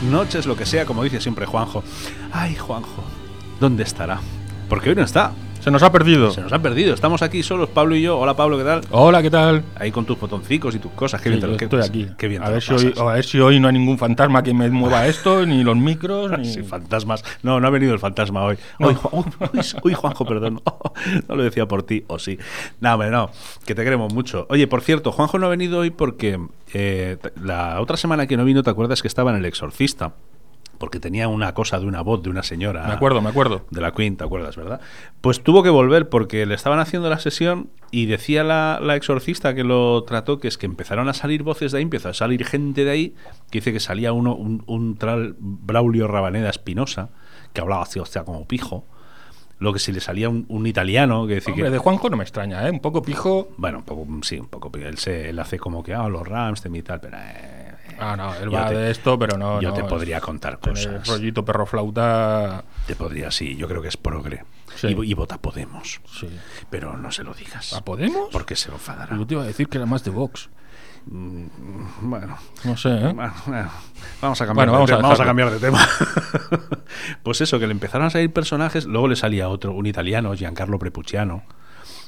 noches, lo que sea, como dice siempre Juanjo. Ay, Juanjo, ¿dónde estará? Porque hoy no está. Se nos ha perdido. Se nos ha perdido. Estamos aquí solos, Pablo y yo. Hola, Pablo, ¿qué tal? Hola, ¿qué tal? Ahí con tus botoncicos y tus cosas. Qué Sí, bien te qué- estoy aquí. Qué bien a ver, si hoy, pasas. a ver si hoy no hay ningún fantasma que me mueva esto, ni los micros, ni... Sí, fantasmas. No, no ha venido el fantasma hoy. Hoy, uy, Juanjo, perdón. no lo decía por ti, o sí. No, hombre, no. Que te queremos mucho. Oye, por cierto, Juanjo no ha venido hoy porque eh, la otra semana que no vino, ¿te acuerdas que estaba en El Exorcista? Porque tenía una cosa de una voz de una señora. Me acuerdo, me acuerdo. De la Queen, ¿te acuerdas, verdad? Pues tuvo que volver porque le estaban haciendo la sesión y decía la, la exorcista que lo trató que es que empezaron a salir voces de ahí, empezó a salir gente de ahí, que dice que salía uno, un, un tal Braulio Rabaneda Espinosa, que hablaba así, hostia, como pijo. Lo que si le salía un, un italiano, que decía Hombre, que... de Juanjo no me extraña, ¿eh? Un poco pijo... Bueno, un poco, sí, un poco. Él, se, él hace como que, ah, los Rams, y tal, pero... eh, Ah, no, él yo va te- de esto, pero no... yo no, te podría contar cosas. rollito perro flauta... Te podría, sí, yo creo que es progre. Sí. Y, y vota Podemos. Sí. Pero no se lo digas. ¿A Podemos? Porque se enfadará. Yo te iba a decir que era más de Vox. Mm, Bueno, No sé, ¿eh? bueno, vamos a cambiar, Bueno, de, vamos a vamos a cambiar de tema. pues eso, que le empezaron a salir personajes, luego le salía otro, un italiano, Giancarlo Prepucciano.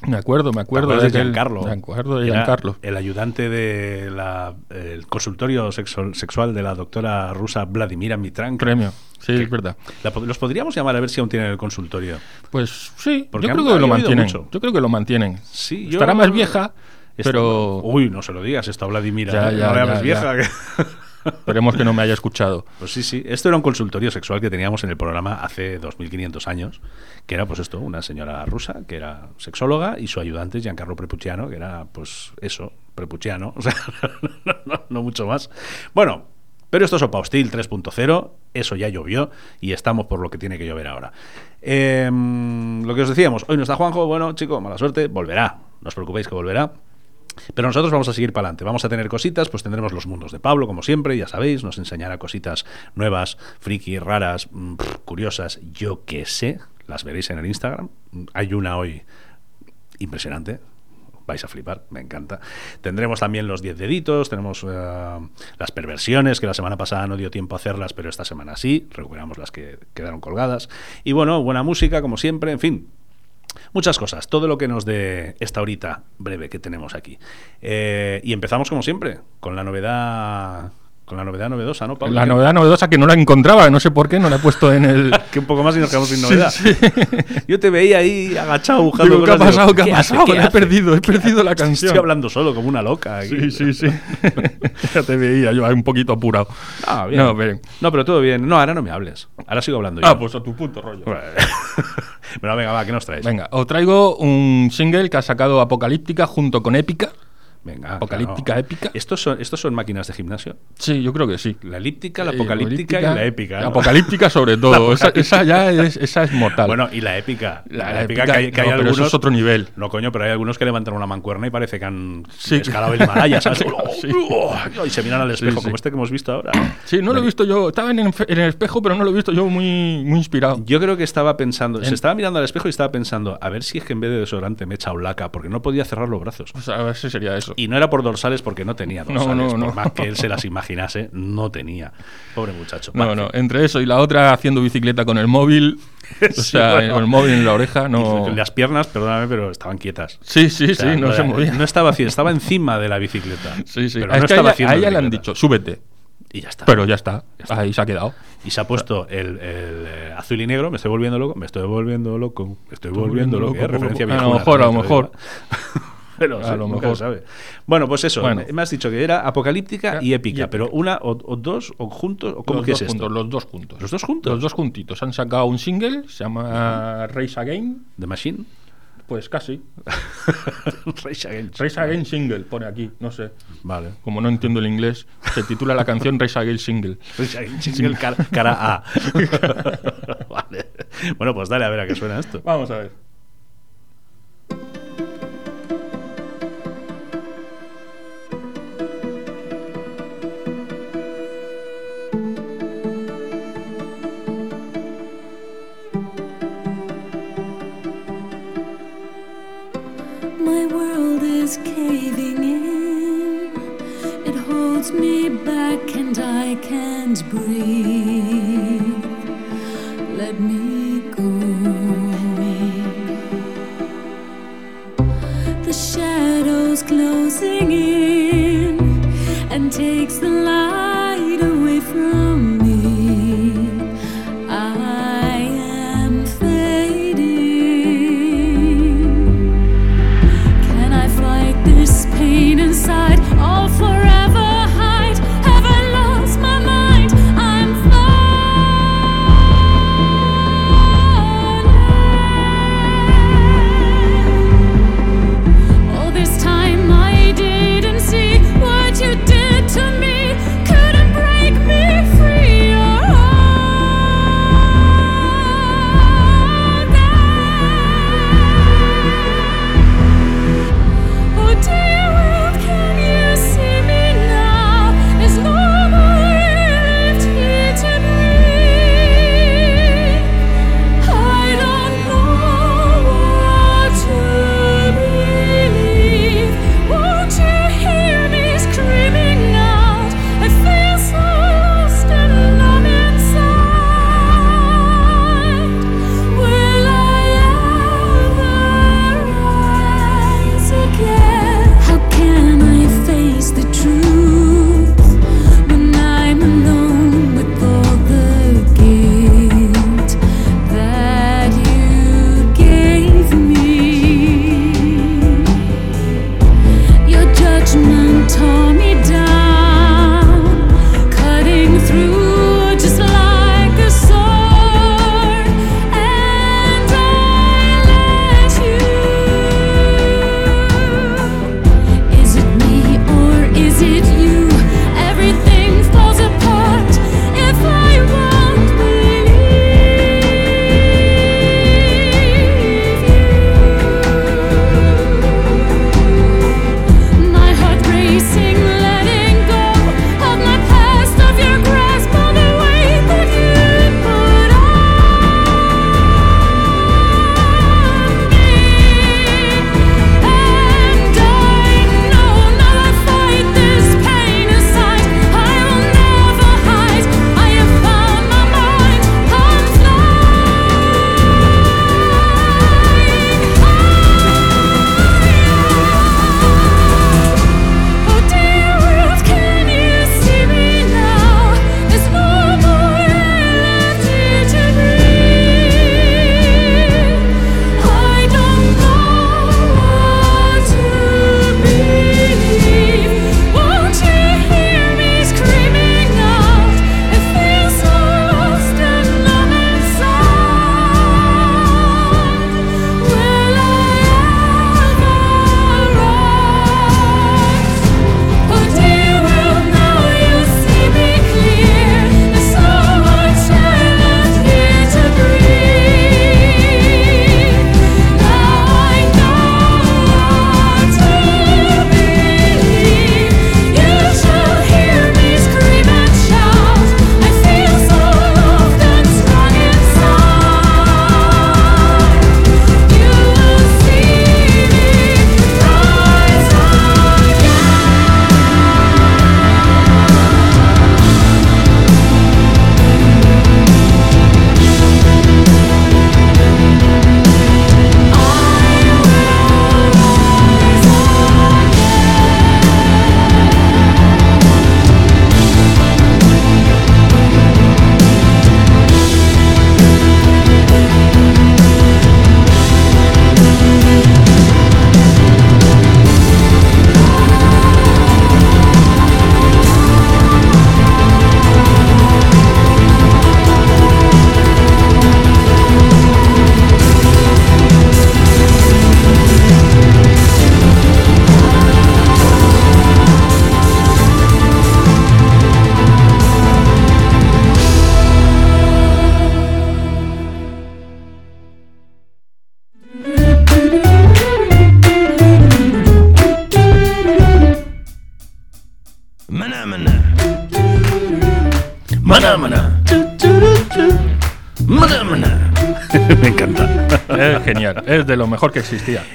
Me acuerdo, me ¿Te acuerdo de de Giancarlo? Me acuerdo de Giancarlo. El ayudante del consultorio sexo- sexual de la doctora rusa Vladimira Mitranka. Premio. Sí, es verdad. La los podríamos llamar a ver si aún tienen el consultorio. Pues sí, Porque yo han- creo que han lo llovido mantienen. mucho. Yo creo que lo mantienen. Sí, yo- Estará más vieja, Esta- pero Uy, no se lo digas, está Vladimira. Ya, ya, no ya, vieja. Esperemos que no me haya escuchado. Pues sí, sí. Esto era un consultorio sexual que teníamos en el programa hace 2500 años, que era pues esto, una señora rusa que era sexóloga y su ayudante Giancarlo Prepucciano, que era pues eso, Prepucciano, o sea, no, no- no mucho más. Bueno, pero esto es Opa Hostil 3.0, eso ya llovió y estamos por lo que tiene que llover ahora. Em, lo que os decíamos, hoy no está Juanjo, bueno, chico, mala suerte, volverá, no os preocupéis que volverá. Pero nosotros vamos a seguir para adelante, vamos a tener cositas, pues tendremos los mundos de Pablo, como siempre, ya sabéis, nos enseñará cositas nuevas, friki, raras, mm, curiosas, yo qué sé, las veréis en el Instagram. Hay una hoy impresionante, vais a flipar, me encanta. Tendremos también los 10 deditos, tenemos eh, las perversiones, que la semana pasada no dio tiempo a hacerlas, pero esta semana sí, recuperamos las que quedaron colgadas. Y bueno, buena música, como siempre, en fin, Muchas cosas, todo lo que nos dé esta horita breve que tenemos aquí. Eh, y empezamos como siempre, con la novedad, con la novedad novedosa, ¿no, Pablo? La novedad novedosa que no la encontraba, no sé por qué, no la he puesto en el... Que un poco más y nos quedamos sin novedad. sí. Yo te veía ahí agachado buscando Digo, ¿qué ha pasado? digo, ¿Qué ha pasado? ¿Qué La he perdido, he perdido la canción. Estoy hablando solo como una loca. aquí. Sí, sí, sí. ya te veía yo ahí un poquito apurado. Ah, bien. No, bien. No, pero todo bien. No, ahora no me hables. Ahora sigo hablando yo. Ah, pues a tu punto rollo. Bueno, venga, va, ¿qué nos traes? Venga, os traigo un single que ha sacado Apocalíptica junto con Épica. Venga, Apocalíptica, claro. épica. ¿Estos son, ¿Estos son máquinas de gimnasio? Sí, yo creo que sí. La elíptica, la Eh, apocalíptica y la épica. ¿no? Apocalíptica sobre La todo. esa, apocalíptica. esa ya es, esa es mortal. Bueno, y la épica. La La, épica, épica, que hay, que hay no, pero algunos. eso es otro nivel. No, coño, pero hay algunos que levantan una mancuerna y parece que han Sí. escalado el Himalaya, ¿sabes? Sí. y se miran al espejo, sí. como este que hemos visto ahora. sí, no lo he visto yo. Estaba en el, en el espejo, pero no lo he visto yo muy, muy inspirado. Yo creo que estaba pensando, se estaba mirando al espejo y estaba pensando, a ver si es que en vez de desodorante me echa un laca, porque no podía cerrar los brazos. Pues a ver si sería eso. Y no era por dorsales porque no tenía No, dorsales. no, por no. más que él se las imaginase, no tenía. Pobre muchacho. No, no, entre eso y la otra haciendo bicicleta con el móvil, o Sí, sea, bueno. el móvil en la oreja, no. Las piernas, perdóname, pero estaban quietas. Sí, sí, O sea, sí, no se era- movía. No estaba así, estaba encima de la bicicleta. Sí, sí. Pero es no que a estaba ella, haciendo a ella le han dicho, súbete. Y ya está. Pero ya está. está. Ahí se ha quedado. Y se ha puesto el, el, eh, azul y negro, me estoy volviendo loco, me estoy volviendo loco, me estoy volviendo loco. loco, ¿eh? referencia a lo viejuna, mejor, a lo mejor. Pero A sí, lo mejor. sabe. Bueno, pues eso, Bueno. me, has dicho que era apocalíptica y Y épica, épica. pero una o, o dos o juntos, o cómo los que dos es esto? juntos, los dos juntos. ¿Los dos juntos? Los dos juntitos. Han sacado un single, se llama Race Again. The Machine. Pues casi. Rage Against. Race Again Single, pone aquí, no sé. Vale. Como no entiendo el inglés, se titula la canción Race Again Single. Rage Against Single cara, cara A. vale. Bueno, pues dale a ver a qué suena esto. Vamos a ver. my world is caving in. It holds me back and I can't breathe. Let me go. The shadows closing in and takes the light.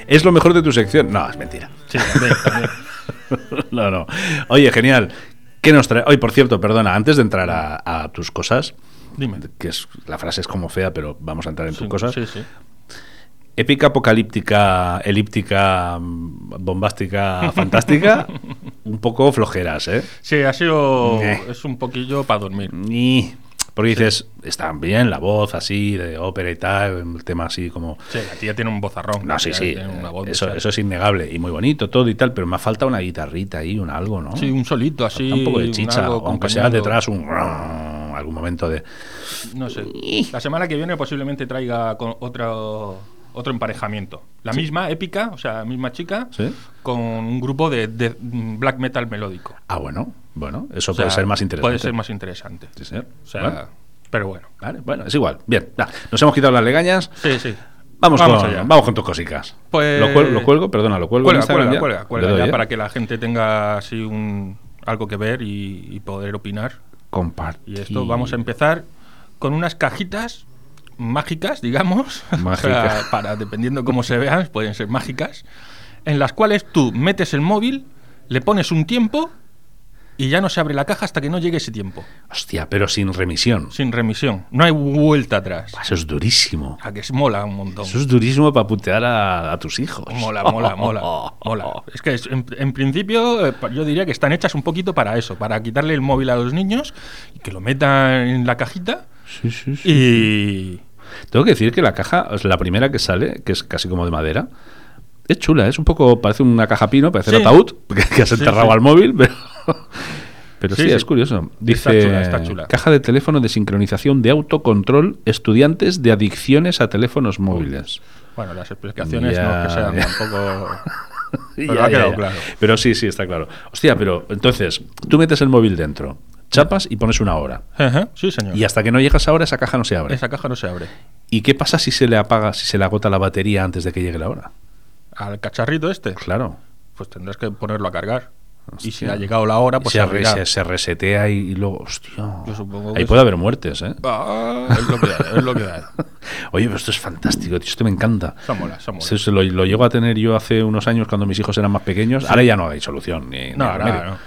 Es lo mejor de tu sección. No, es mentira. Sí, también, no, no. Oye, genial. ¿Qué nos trae? Hoy, por cierto, perdona, antes de entrar a, tus cosas, Dime. que es, la frase es como fea, pero vamos a entrar en sí, tus cosas. Sí, sí. Épica, apocalíptica, elíptica, bombástica, fantástica, un poco flojeras, ¿eh? Sí, ha sido. Eh. Es un poquillo para dormir. Ni. Porque dices, está bien la voz así, de ópera y tal, el tema así como... Sí, la tía tiene un vozarrón. No, sí, sí, tiene una voz eso, eso es innegable y muy bonito todo y tal, pero me falta una guitarrita ahí, un algo, ¿no? Sí, un solito así. Falta un poco de chicha, aunque sea detrás un... algún momento de... No sé. La semana que viene posiblemente traiga con otro, otro emparejamiento. La misma épica, o sea, la misma chica, ¿Sí? con un grupo de, de black metal melódico. Ah, bueno, bueno, eso O sea, puede ser más interesante. Puede ser más interesante. Sí, señor. O sea, Bueno, pero bueno. vale, bueno, es igual. Bien, nos hemos quitado las legañas. Sí, sí. Vamos, Vamos con, allá. vamos con tus cositas. Pues- ¿Lo, cuel- lo cuelgo? Perdona, lo cuelgo. Cuelga, ya? cuelga, Le cuelga, doy, ya ¿eh? para que la gente tenga así un algo que ver y, y poder opinar. Compartir. Y esto vamos a empezar con unas cajitas mágicas, digamos, o sea, Mágicas. para dependiendo cómo se vean, pueden ser mágicas, en las cuales tú metes el móvil, le pones un tiempo y ya no se abre la caja hasta que no llegue ese tiempo, Hostia, pero sin remisión. sin remisión, no hay vuelta atrás. Eso es durísimo. A que se mola un montón. Eso es durísimo para putear a, a tus hijos. Mola, mola, mola, mola. Es que es- en, en principio eh, yo diría que están hechas un poquito para eso, para quitarle el móvil a los niños y que lo metan en la cajita Sí, sí, sí. y... Tengo que decir que la caja, es la primera que sale, que es casi como de madera, es chula, es un poco, parece una caja pino, parece el Sí. ataúd, que, que has enterrado sí. al móvil, pero, pero sí, es curioso. Dice, Está chula, está chula. caja de teléfono de sincronización de autocontrol estudiantes de adicciones a teléfonos móviles. Bueno, las explicaciones no Ya, que sean ya. tampoco... Pero Ya, ha quedado claro. Pero sí, sí, está claro. Hostia, pero entonces, tú metes el móvil dentro, chapas y pones una hora. Ajá, Sí, señor. Y hasta que no llegas a hora, esa caja no se abre. Esa caja no se abre. ¿Y qué pasa si se le apaga, si se le agota la batería antes de que llegue la hora? Al cacharrito este, Claro. pues tendrás que ponerlo a cargar. Y si ha llegado la hora, pues se, se se, se resetea y, y luego, hostia. Yo supongo Ahí que puede haber muertes, ¿eh? Ah, es lo que hay, es lo que hay. Oye, pero esto es fantástico, tío, esto me encanta. Mola, mola. Se lo, lo llego a tener yo hace unos años cuando mis hijos eran más pequeños. Ahora ya no hay solución. Ni, ni No, ahora no.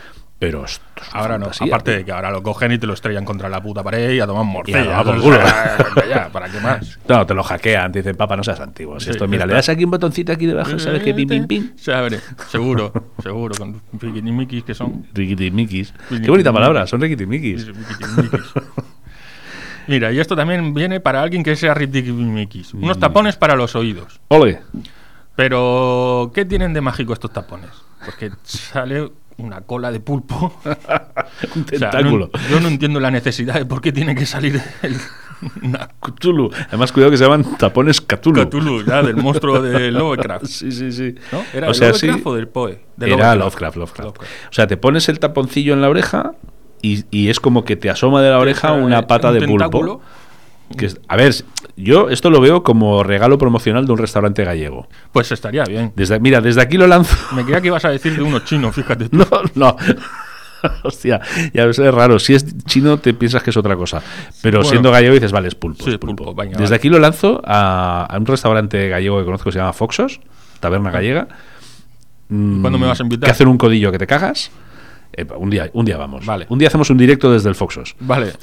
Pero esto es una Ahora no, aparte tío. de que ahora lo cogen y te lo estrellan contra la puta pared y a tomar morcilla. por culo. ya, ¿para qué más? No, te lo hackean, te dicen, papá, no seas antiguo. Si Sí, esto, mira, le das aquí un botoncito aquí debajo, ¿sabes qué? Pim, pim, pim. Seguro, seguro, con piquinimikis que son. Riquitimikis. Qué Riquitimikis. bonita palabra, son riquitimikis. Riquitimikis. Mira, y esto también viene para alguien que sea riquitimikis. Unos tapones para los oídos. Ole. Pero, ¿qué tienen de mágico estos tapones? Porque sale una cola de pulpo. Un O sea, tentáculo. no- yo no entiendo la necesidad de por qué tiene que salir el, una Cthulhu. Además, cuidado que se llaman tapones Cthulhu. Cthulhu, ya, del monstruo de Lovecraft. Sí, sí, sí. ¿No? ¿Era o sea, Lovecraft sí, o del Poe? De Era Lovecraft, Lovecraft. O sea, te pones el taponcillo en la oreja y, y es como que te asoma de la oreja una pata un de pulpo. Que es- a ver, yo esto lo veo como regalo promocional de un restaurante gallego. Pues estaría bien. Desde, mira, desde aquí lo lanzo. Me creía que ibas a decir de unos chinos, fíjate. tú. No, no. Hostia, ya ves, es raro. Si es chino, te piensas que es otra cosa. Pero Bueno. siendo gallego dices, vale, es pulpo. Sí, es pulpo. pulpo, venga, Desde vale. aquí lo lanzo a, a un restaurante gallego que conozco que se llama Foxos, taberna gallega. Mm, ¿Cuándo me vas a invitar? Que hacen un codillo que te cagas. Eh, un, día, un día vamos. Vale. Un día hacemos un directo desde el Foxos. Vale.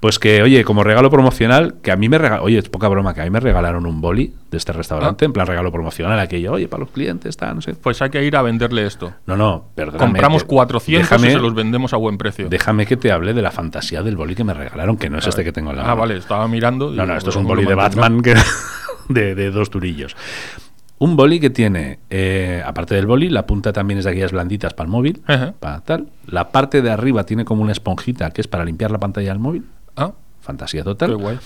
Pues que, oye, como regalo promocional, que a mí me regalaron, oye, es poca broma, que a mí me regalaron un boli de este restaurante, Ah. en plan regalo promocional, aquello, oye, para los clientes, está, no sé. Pues hay que ir a venderle esto. No, no, perdóname. Compramos te- 400 déjame, y se los vendemos a buen precio. déjame que te hable de la fantasía del boli que me regalaron, que no es este que tengo en la Ah, mano. vale, estaba mirando. No, no, esto es un boli de. Batman que, de, de dos turillos. Un boli que tiene, eh, aparte del boli, la punta también es de aquellas blanditas para el móvil, Ajá. para tal. La parte de arriba tiene como una esponjita que es para limpiar la pantalla del móvil. Ah, Fantasía total. qué guay.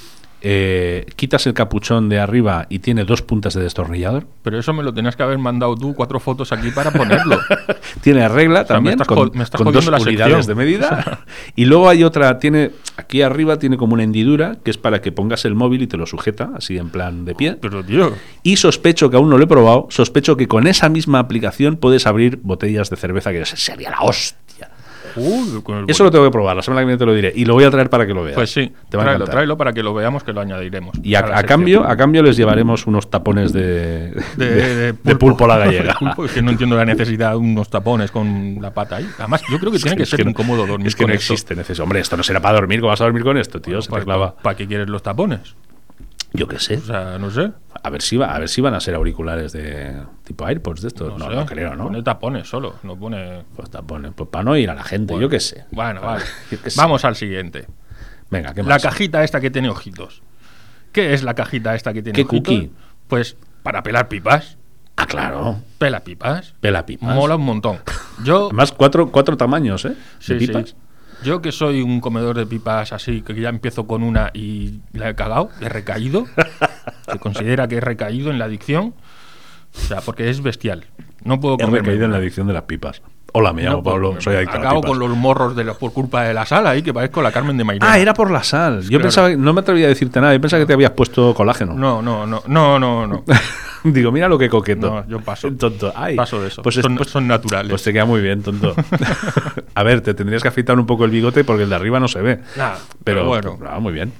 Eh, quitas el capuchón de arriba y tiene dos puntas de destornillador. Pero eso me lo tenías que haber mandado tú, cuatro fotos aquí para ponerlo. Tiene regla sea, me también estás con, me estás con dos la unidades de medida. y luego hay otra, tiene aquí arriba tiene como una hendidura que es para que pongas el móvil y te lo sujeta así en plan de pie. Pero, tío, Y sospecho que aún no lo he probado, sospecho que con esa misma aplicación puedes abrir botellas de cerveza que sería la hostia. Eso lo tengo que probar, la semana que viene te lo diré. Y lo voy a traer para que lo veas. Pues sí, te va tráelo, para que lo veamos, que lo añadiremos. Y a, cambio, a cambio les llevaremos unos tapones de, de, de pulpo. a la gallega. Pulpo, es que no entiendo la necesidad de unos tapones con la pata ahí. Además, yo creo que tiene que Es ser no- incómodo dormir Es que con no esto. existe necesidad. Hombre, esto no será para dormir. ¿Cómo vas a dormir con esto, tío? Se te ¿Para, clava. para qué quieres los tapones? Yo qué sé. O sea, no sé. A ver si va, a ver si van a ser auriculares de tipo AirPods de estos. No, sé. no creo, ¿no? Pone tapones solo, no pone... Pues tapones, pues para no ir a la gente, yo qué sé. Bueno, vale. Sé. Vamos al siguiente. Venga, ¿qué La más? cajita esta que tiene ojitos. ¿Qué es la cajita esta que tiene ¿Qué ojitos? cookie? Pues para pelar pipas. Ah, claro. Pela pipas. Pela pipas. Mola un montón. Yo, Además, cuatro, cuatro tamaños, ¿eh? sí, de sí. Yo que soy un comedor de pipas así, que ya empiezo con una y la he cagado, he recaído. se considera que he recaído en la adicción. O sea, porque es bestial. No puedo He comerme recaído en la adicción de las pipas. Hola, me llamo No Pablo, comerme soy adicto Acabo con los morros de la- por culpa de la sal ahí, que parezco la Carmen de Mairena. Ah, era por la sal. Yo Claro. pensaba, no me atrevía a decirte nada. Yo pensaba que te habías puesto colágeno. No, no, no, no, no, no. Digo, mira lo que coqueto. No, yo paso. Tonto. Ay, Paso de eso. Pues, es- son, pues- son naturales. pues te queda muy bien, tonto. a ver, te tendrías que afeitar un poco el bigote porque el de arriba no se ve. Nah, pero, pero bueno. ah, muy bien.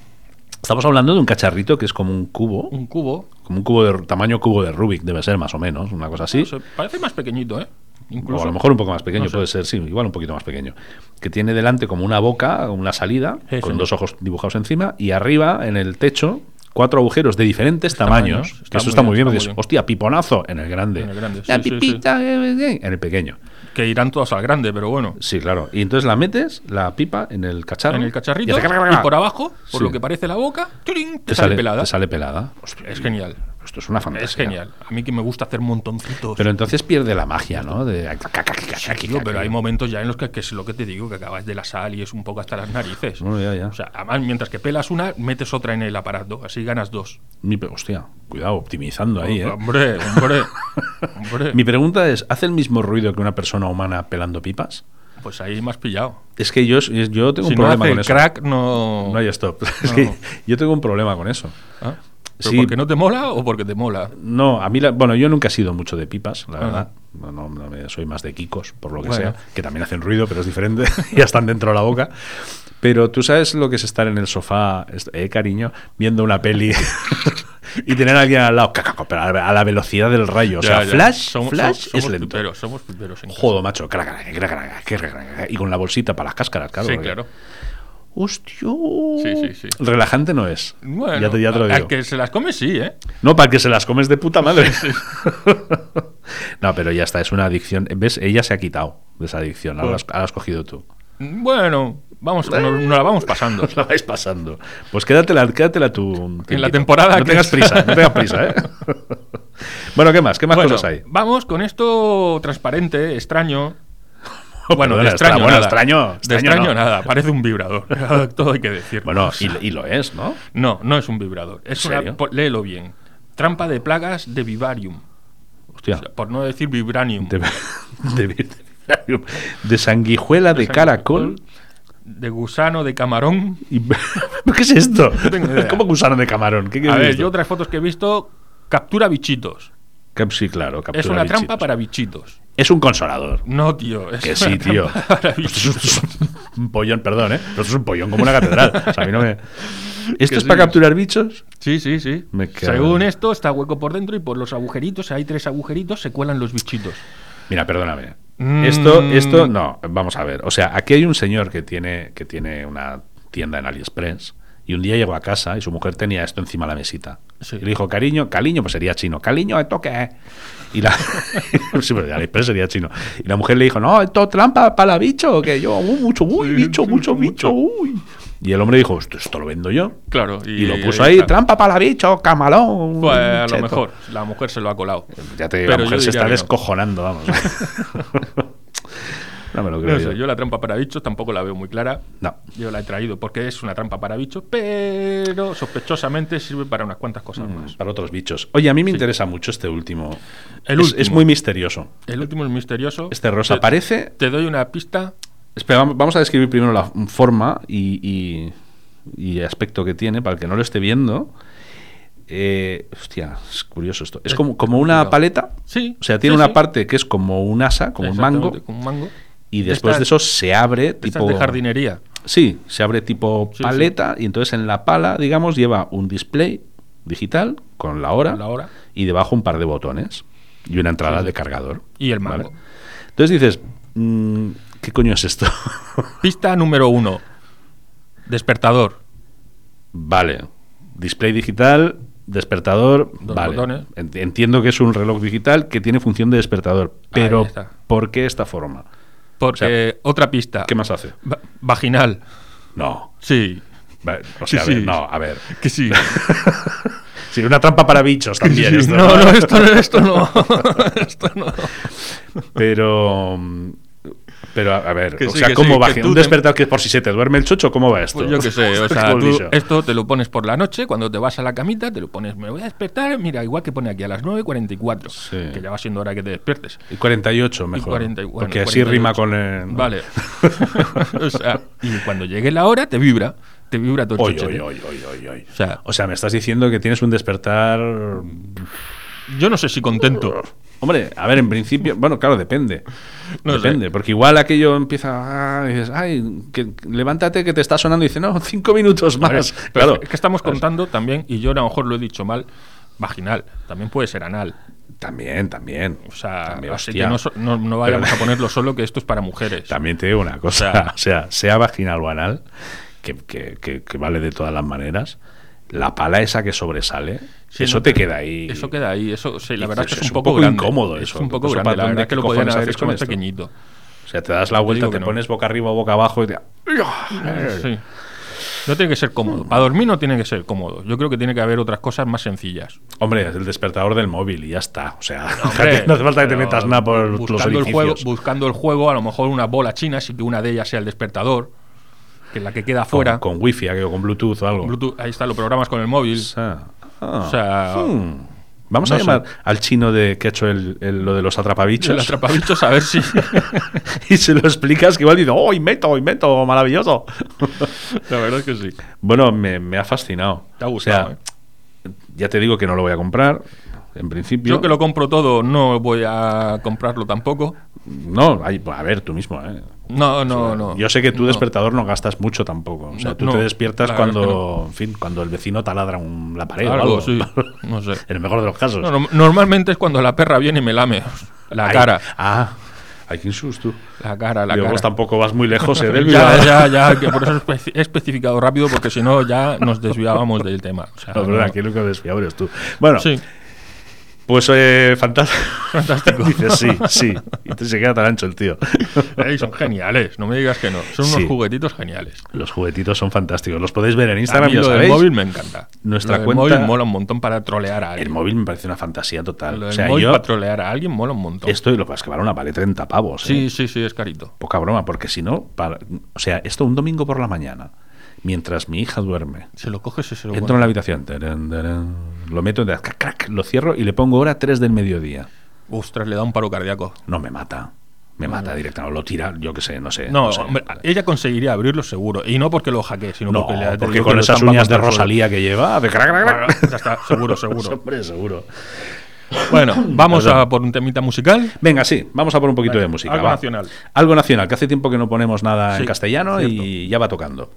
Estamos hablando de un cacharrito que es como un cubo, un cubo. como un cubo de tamaño cubo de Rubik, debe ser más o menos, una cosa así. no sé, parece más pequeñito, ¿eh? Incluso. O a lo mejor un poco más pequeño, No sé. puede ser, sí, igual un poquito más pequeño. Que tiene delante como una boca, una salida, Sí, con sí. dos ojos dibujados encima, y arriba, en el techo, cuatro agujeros de diferentes tamaños. Tamaños, está eso muy está bien, muy bien. está dices, muy bien. hostia, piponazo en el grande. En el grande, La sí, sí, pipita eh, en el pequeño. Que irán todos al grande, pero bueno. Sí, claro. Y entonces la metes, la pipa, en el cacharro. En el cacharrito y, hace y, por abajo, por Sí. lo que parece la boca, te, te sale, sale, pelada. te sale pelada. Hostia, Es genial. Esto es una fantasía. Es genial. A mí que me gusta hacer montoncitos. Pero entonces pierde la magia, ¿no? De... Sí, tío, pero hay momentos ya en los que, que es lo que te digo, que acabas de la sal y es un poco hasta las narices. Bueno, ya, ya. O sea, además, mientras que pelas una, metes otra en el aparato, así ganas dos. Mi hostia, cuidado, optimizando ahí, ¿eh? Hombre, hombre, hombre. Mi pregunta es, ¿hace el mismo ruido que una persona humana pelando pipas? Pues ahí me has pillado. Es que yo, yo tengo Si un no problema hace con el eso. crack, no... No hay stop. Es que yo tengo un problema con eso. ¿Ah? ¿Pero Sí. porque no te mola o porque te mola? No, a mí, la- bueno, yo nunca he sido mucho de pipas, la Ajá. verdad. No, no, no me- soy más de kikos, por lo que Bueno. sea, que también hacen ruido, pero es diferente, ya están dentro de la boca. Pero tú sabes lo que es estar en el sofá, eh, cariño, viendo una peli y tener a alguien al lado, caca, pero a la- velocidad del rayo. O sea, Ya, ya. flash, Somos- flash somos es lento. piperos, somos piperos en. Jodo, macho, y con la bolsita para las cáscaras, claro. Sí, claro. Hostia. Sí, sí, sí. Relajante no es. Bueno, ya, te, ya te lo al digo. que se las come sí, ¿eh? No, para que se las comes de puta madre. no, pero ya está, es una adicción. ¿Ves? Ella se ha quitado de esa adicción. Ahora, la has, ahora has cogido tú. Bueno, vamos, nos, nos la vamos pasando. Os la vais pasando. Pues quédatela, quédatela tú. En la temporada No que- tengas prisa, no tengas prisa, ¿eh? bueno, ¿qué más? ¿Qué más Bueno, cosas hay? Vamos con esto transparente, extraño. Bueno, de extraño, bueno, nada. extraño, De extraño no. nada, parece un vibrador. Todo hay que decir. Bueno, y, y lo es, ¿no? No, no es un vibrador. Es ¿En una, serio? léelo bien. Trampa de plagas de vivarium. Hostia. O sea, por no decir vibranium. De, de- de- de sanguijuela de, caracol. De gusano de camarón. ¿Qué es esto? No. ¿Cómo gusano de camarón? ¿Qué A ver, yo otras fotos que he visto, captura bichitos. Cap- Sí, claro. es una trampa bichitos. para bichitos. Es un consolador. No, tío. Es Que una sí, tío. trampa para bichitos. un pollón, perdón, ¿eh? Pero esto es un pollón como una catedral. O sea, a mí no me... ¿Esto es sí. para capturar bichos? Sí, sí, sí. Según esto, está hueco por dentro y por los agujeritos, hay tres agujeritos, se cuelan los bichitos. Mira, perdóname. Mm. Esto, esto, no, vamos a ver. O sea, aquí hay un señor que tiene, que tiene una tienda en AliExpress y un día llegó a casa y su mujer tenía esto encima de la mesita. Sí. Y le dijo, cariño, cariño, pues sería chino. Cariño, ¿esto qué es?". Y la... sí, pero sería chino. Y la mujer le dijo, no, esto es trampa para bicho, que yo, uh, mucho, uy, Sí, bicho, mucho, mucho. bicho, uy. Y el hombre dijo, esto, esto lo vendo yo. Claro. Y, lo puso ahí, trampa para bicho, camalón. Pues a lo cheto". mejor, la mujer se lo ha colado. Ya te digo, la mujer se está no. descojonando, vamos. no me lo creo No yo. sé, yo la trampa para bichos tampoco la veo muy clara. No. Yo la he traído porque es una trampa para bichos, pero sospechosamente sirve para unas cuantas cosas más. Para otros bichos. Oye, a mí me interesa mucho este último. El es, último. es muy misterioso. El último es misterioso. Este rosa Te- parece. Te doy una pista. Espera, vam- vamos a describir primero la forma y, y- y aspecto que tiene para el que no lo esté viendo. Eh, hostia, es curioso esto. Es como, como una paleta. Sí, O sea, tiene sí, una sí. parte que es como un asa, como un mango. Exactamente, Como un mango. Y después de eso se abre tipo de jardinería. Sí, se abre tipo Sí, paleta y entonces en la pala, digamos, lleva un display digital con la hora, La hora. y debajo un par de botones y una entrada Sí, de cargador. Y el mango. Entonces dices, mm, ¿qué coño es esto? Pista número uno. Despertador. vale, display digital, despertador, Dos vale. botones. Entiendo que es un reloj digital que tiene función de despertador, pero. ¿por qué esta forma? Porque otra pista. ¿Qué más hace? Va- vaginal. No. Sí. O Sí, sea, a ver, sí. no, a ver. Que sí. Sí, una trampa para bichos también. Sí, esto, no, no, esto, esto no. esto no. Pero. Pero a, a ver, Que o sí, sea, ¿cómo sí, va? ¿Un te- despertador que es por si se te duerme el chocho? ¿Cómo va esto? Pues yo qué sé, o sea, tú esto te lo pones por la noche, cuando te vas a la camita, te lo pones, me voy a despertar, mira, igual que pone aquí a las 9.44, Sí. que ya va siendo hora que te despiertes. Y 48 mejor. 40 y- bueno, porque así 48. rima con el. Vale. o sea, y cuando llegue la hora, te vibra, te vibra todo el Oy, chochete. oy, oy, oy, oy, oy. O sea- O sea, me estás diciendo que tienes un despertar. Yo no sé si contento. Hombre, a ver, en principio. Bueno, claro, depende. No sé. depende. Porque igual aquello empieza. ah, y dices, ay, que, levántate que te está sonando. Y dice, no, cinco minutos ver, más. pero claro. es que estamos contando también, y yo a lo mejor lo he dicho mal, vaginal, también puede ser anal. También, también. O sea, También, así que no, no, no vayamos Pero- a ponerlo solo, que esto es para mujeres. También te digo una cosa, O sea- o sea, sea vaginal o anal, que, que- que- que vale de todas las maneras, la pala esa que sobresale, Sí, eso no, te queda ahí. Eso queda ahí. Eso, sí, la verdad es que es un poco, grande. incómodo Es eso. un poco grande. La verdad es que lo ¿qué podían haber hecho más esto? pequeñito. O sea, te das la vuelta, te no. pones boca arriba o boca abajo y te... Sí. No tiene que ser cómodo. Para dormir no tiene que ser cómodo. Yo creo que tiene que haber otras cosas más sencillas. Hombre, es el despertador del móvil y ya está. O sea, Hombre, no hace falta que te metas nada por los buscando el edificios. juego, buscando el juego, a lo mejor una bola china, sí que una de ellas sea el despertador, que la que queda con, fuera. con wifi o con bluetooth o algo. Bluetooth, ahí está, lo programas con el móvil. O sea, ah, O sea, hmm. Vamos no a sé. llamar al chino de que ha hecho el- el- lo de los atrapabichos. El atrapabichos, a ver si. y se lo explicas que igual dice, oh, invento, invento, maravilloso. la verdad es que sí. bueno, me, me ha fascinado. Te ha gustado, O sea, ya te digo que no lo voy a comprar, en principio. Yo que lo compro todo, no voy a comprarlo tampoco. No, hay- a ver, tú mismo, ¿eh? No, no, no. Yo sé que tu No. despertador no gastas mucho tampoco. O sea, No, tú no, te despiertas cuando, en fin, cuando el vecino taladra un, la pared o Algo, sí. No sé. en el mejor de los casos. No, no, normalmente es cuando la perra viene y me lame la Ay, cara. Ah, hay que susto. La cara, la Digo, cara. pues tampoco vas muy lejos, ¿eh? Del ya, ya, ya, que por eso he especi- he especificado rápido, porque si no ya nos desviábamos del tema. O sea, No, no. aquí lo que desfiado eres tú. Bueno, Sí, pues eh, fantástico. fantástico. Dices sí, sí. Y te se queda tan ancho el tío. Ey, son geniales, no me digas que no. Son unos Sí. juguetitos geniales. Los juguetitos son fantásticos. Los podéis ver en A Instagram, mí lo del sabéis. móvil me encanta. Nuestra lo cuenta- móvil mola un montón para trolear a El alguien. móvil me parece una fantasía total. Lo O sea, móvil yo para trolear a alguien mola un montón. esto y lo que es que vale una vale 30 pavos. ¿eh? Sí, sí, sí, es carito. Poca broma, porque si no, para- o sea, esto un domingo por la mañana, mientras mi hija duerme, Se lo coges y se lo entro en la habitación, tarán, tarán, lo meto, crac, crac, lo cierro y le pongo hora 3 del mediodía. Ostras, le da un paro cardíaco. No me mata. Me mata directamente. Lo tira, yo qué sé, no sé. No, sé. hombre, ella conseguiría abrirlo seguro. Y no porque lo hackee, sino No, porque, le, porque con esas uñas de. Rosalía que lleva, crac, crac, crac. Bueno, ya está, seguro, seguro. Hombre, seguro. Bueno, vamos Perdón. a por un temita musical. Venga, sí, vamos a por un poquito Venga, de música. algo va. nacional. Algo nacional, que hace tiempo que no ponemos nada en castellano y ya va tocando.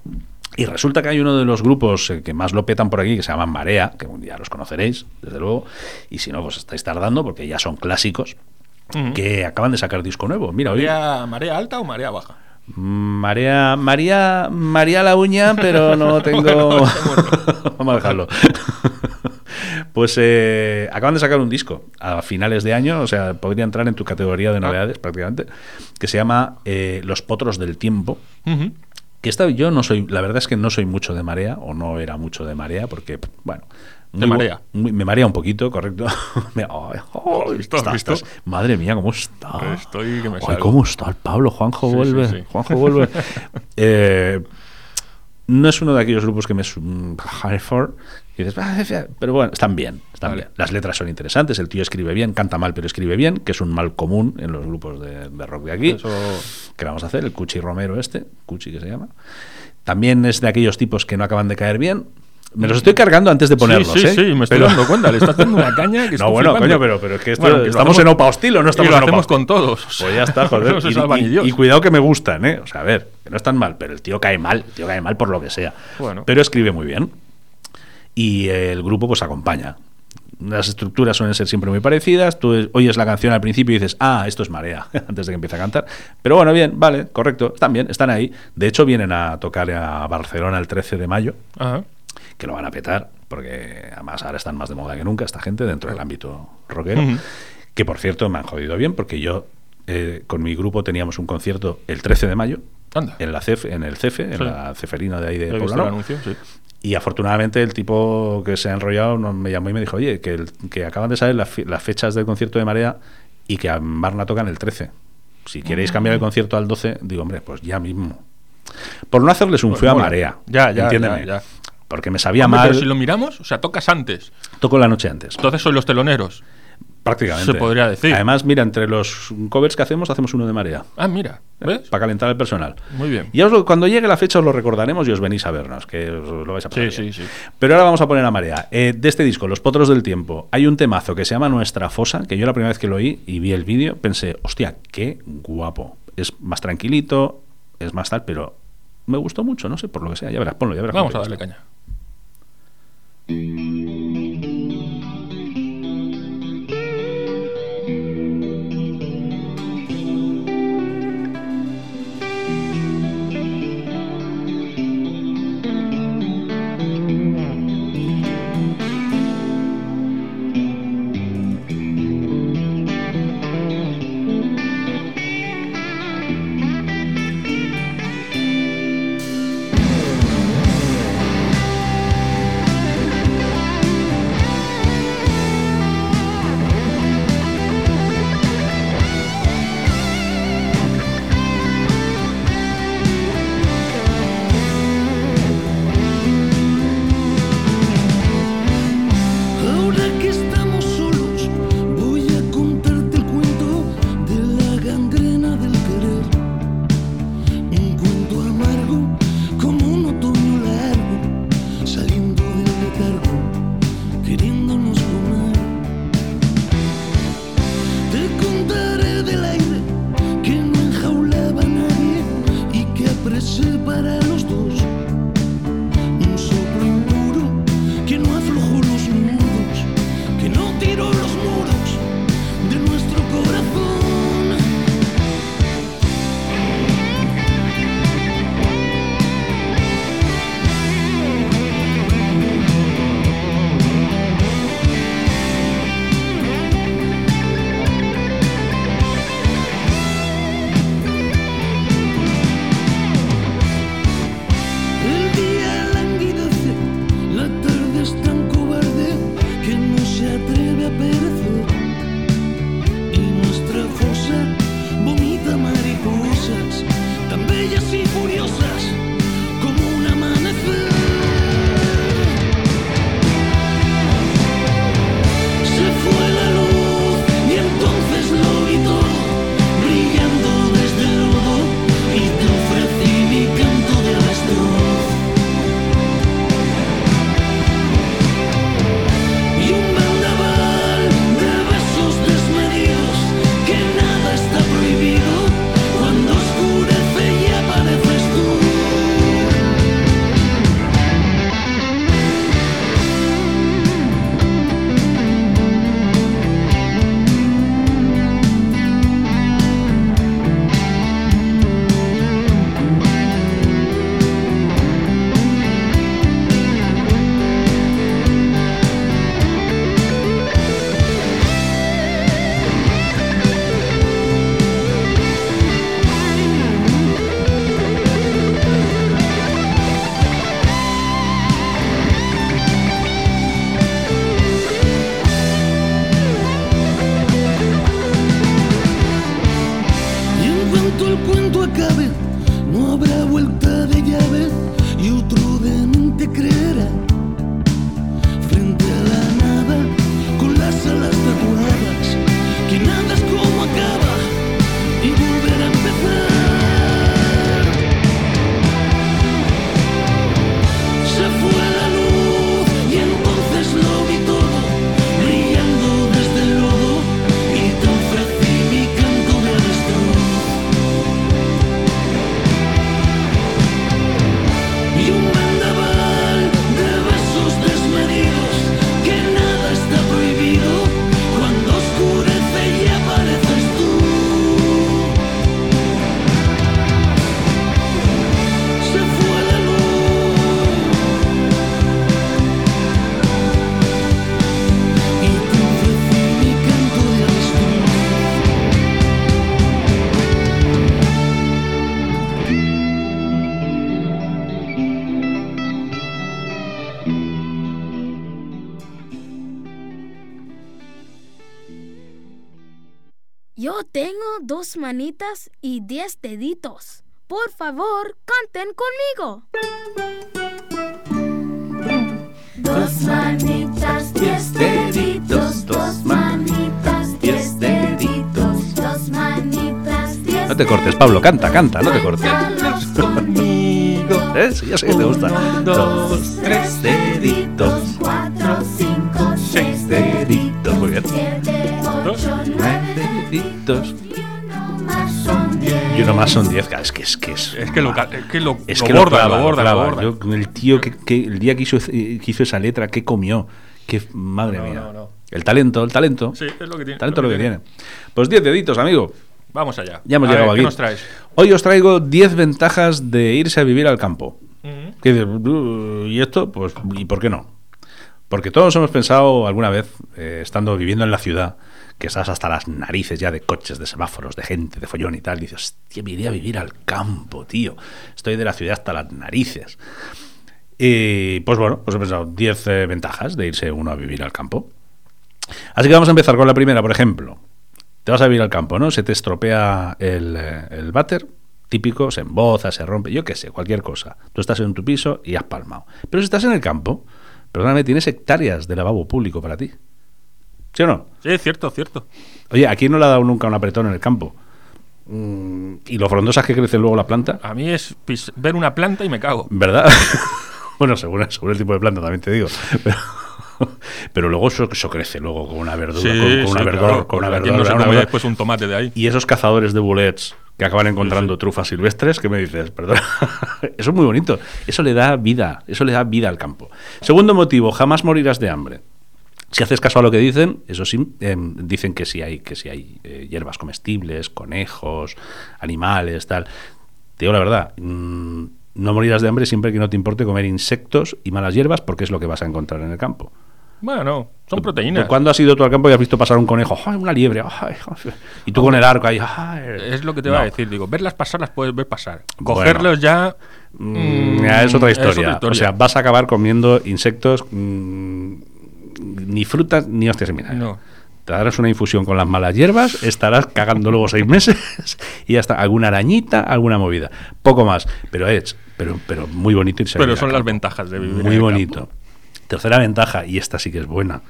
Y resulta que hay uno de los grupos eh, que más lo petan por aquí, que se llaman Marea, que ya los conoceréis, desde luego, y si no, pues estáis tardando porque ya son clásicos, que acaban de sacar disco nuevo. Mira, hoy ¿Marea, ¿Marea alta o marea baja? María, María, María la uña, pero no tengo. Vamos a dejarlo. Pues eh, acaban de sacar un disco a finales de año, o sea, podría entrar en tu categoría de novedades prácticamente, que se llama eh, Los Potros del Tiempo. Que esta yo no soy, la verdad es que no soy mucho de marea, o no era mucho de marea, porque, bueno. Te bu- marea. muy- me marea un poquito, correcto. Me- ay, ay, visto? ¿Has estás- visto? estás- madre mía, ¿cómo está? Estoy que me Ay. ¿cómo está el Pablo? Juanjo Sí, vuelve. sí, sí. Juanjo vuelve. Eh, no es uno de aquellos grupos que me es un Hartford. y dices, "Ah, fea", pero bueno, están bien, están Vale. bien. Las letras son interesantes, el tío escribe bien, canta mal, pero escribe bien, que es un mal común en los grupos de, de rock de aquí. Eso- ¿Qué vamos a hacer? El Cuchi Romero este, Cuchi que se llama. También es de aquellos tipos que no acaban de caer bien. Me los estoy cargando antes de ponerlos, sí, sí, ¿eh? sí, me estoy Pero- dando cuenta. Le estás dando una caña que No, bueno, coño, pero, pero es que esto- Bueno, que lo estamos hacemos- en Opa Hostil o no y estamos lo en Opa hacemos con todos. Pues ya está, joder. no se Y- y, y cuidado que me gustan, ¿eh? O sea, a ver, que no están mal, pero el tío cae mal. El tío cae mal por lo que sea. Bueno. Pero escribe muy bien. Y el grupo, pues, acompaña. Las estructuras suelen ser siempre muy parecidas. Tú es- oyes la canción al principio y dices, ah, esto es Marea, antes de que empiece a cantar. Pero bueno, bien, vale, correcto. Están bien, están ahí. De hecho, vienen a tocar a Barcelona el 13 de mayo Ajá. Que lo van a petar, porque además ahora están más de moda que nunca esta gente dentro del ámbito rockero. Que por cierto me han jodido bien, porque yo eh, con mi grupo teníamos un concierto el 13 de mayo Anda. en, la CEF, en el CEFE, en la Ceferina de ahí de sí. Y afortunadamente el tipo que se ha enrollado me llamó y me dijo, oye, que, el- que acaban de saber las, fechas del concierto de Marea y que a Marna tocan el 13. Si queréis cambiar Mm. el concierto al 12, digo, hombre, pues ya mismo. Por no hacerles un Pues feo a. Marea. Ya, ya, entiéndeme. ya, ya. Porque me sabía Hombre, mal. Pero si lo miramos, o sea, tocas antes. Toco la noche antes. Entonces soy los teloneros. Prácticamente. se podría decir. Además, mira, entre los covers que hacemos, hacemos uno de marea. Ah, mira. ¿Ves? Para calentar el personal. Muy bien. Y os lo- cuando llegue la fecha os lo recordaremos y os venís a vernos, que os lo vais a pasar Sí, bien. sí, sí. Pero ahora vamos a poner a marea. Eh, de este disco, Los Potros del Tiempo, hay un temazo que se llama Nuestra Fosa, que yo la primera vez que lo oí y vi el vídeo pensé, hostia, qué guapo. Es más tranquilito, es más tal, pero me gustó mucho, no sé, por lo que sea. Ya verás, ponlo, ya verás. Vamos a darle caña. Ahora tan cobarde que no se atreve a perecer. Manitas y diez deditos. Por favor, canten conmigo. Dos manitas, diez deditos, dos manitas, diez deditos, dos manitas, diez No te cortes, Pablo, canta, canta, no te cortes. Conmigo. ¿Eh? Sí, ya sé que te gusta. Dos, tres deditos, cuatro, cinco, seis deditos, muy bien. siete, ocho, nueve, deditos. Más son diez. Y uno más son 10. Claro, Es que es que es. Es que lo, es que lo, Es lo que borda, clava, lo borda, lo borda. Yo, el tío que, que el día que hizo, que hizo esa letra, ¿qué comió? Que madre No, mía. no, no. El talento, el talento. Sí, es lo que tiene. El talento lo que tiene. Pues 10 deditos, amigo. Vamos allá. Ya hemos A ver, llegado ¿qué aquí. nos traes? Hoy os traigo 10 ventajas de irse a vivir al campo. ¿Qué? "Uh, ¿Y esto? Pues, ¿y por qué no? Porque todos hemos pensado alguna vez, eh, estando viviendo en la ciudad, que estás hasta las narices ya de coches, de semáforos, de gente, de follón y tal, y dices, hostia, me iría a vivir al campo, tío. Estoy de la ciudad hasta las narices. Y pues bueno, pues he pensado 10 eh, ventajas de irse uno a vivir al campo. Así que vamos a empezar con la primera, por ejemplo. Te vas a vivir al campo, ¿no? Se te estropea el, eh, el váter, típico, se emboza, se rompe, yo qué sé, cualquier cosa. Tú estás en tu piso y has palmado. Pero si estás en el campo, perdóname, tienes hectáreas de lavabo público para ti. ¿Sí o no? Sí, cierto, cierto. Oye, ¿a quién no le ha dado nunca un apretón en el campo? Mm, y lo frondosas que crece luego la planta, A mí es pis- ver una planta y me cago. ¿verdad? bueno, según, según el tipo de planta también te digo. Pero, pero luego eso, eso crece luego con una verdura, Sí, con, con una claro, con una aquí no se come verdor. después un tomate de ahí. Y esos cazadores de bullets que acaban encontrando trufas silvestres, ¿qué me dices? Perdón. eso es muy bonito. Eso le da vida, eso le da vida al campo. Segundo motivo, jamás morirás de hambre. Si haces caso a lo que dicen, eso sí, em, dicen que si hay, que si hay eh, hierbas comestibles, conejos, animales, tal. Te digo la verdad, mm, no morirás de hambre siempre que no te importe comer insectos y malas hierbas, porque es lo que vas a encontrar en el campo. Bueno, son proteínas. ¿Cuándo has ido tú al campo y has visto pasar un conejo? ¡Ay, una liebre! Y tú con el arco ahí. ¡ay! Es lo que te va a No. decir, digo, verlas pasar las puedes ver pasar. Bueno. Cogerlos ya Mm, mm, es otra es historia. otra historia. O sea, vas a acabar comiendo insectos, ni frutas ni hostias vinagre. No. Te darás una infusión con las malas hierbas, estarás cagando luego seis meses y ya está. Alguna arañita, alguna movida. Poco más. Pero es, pero, pero muy bonito irse Pero son las ventajas de vivir Muy en el bonito. campo. Tercera ventaja, y esta sí que es buena.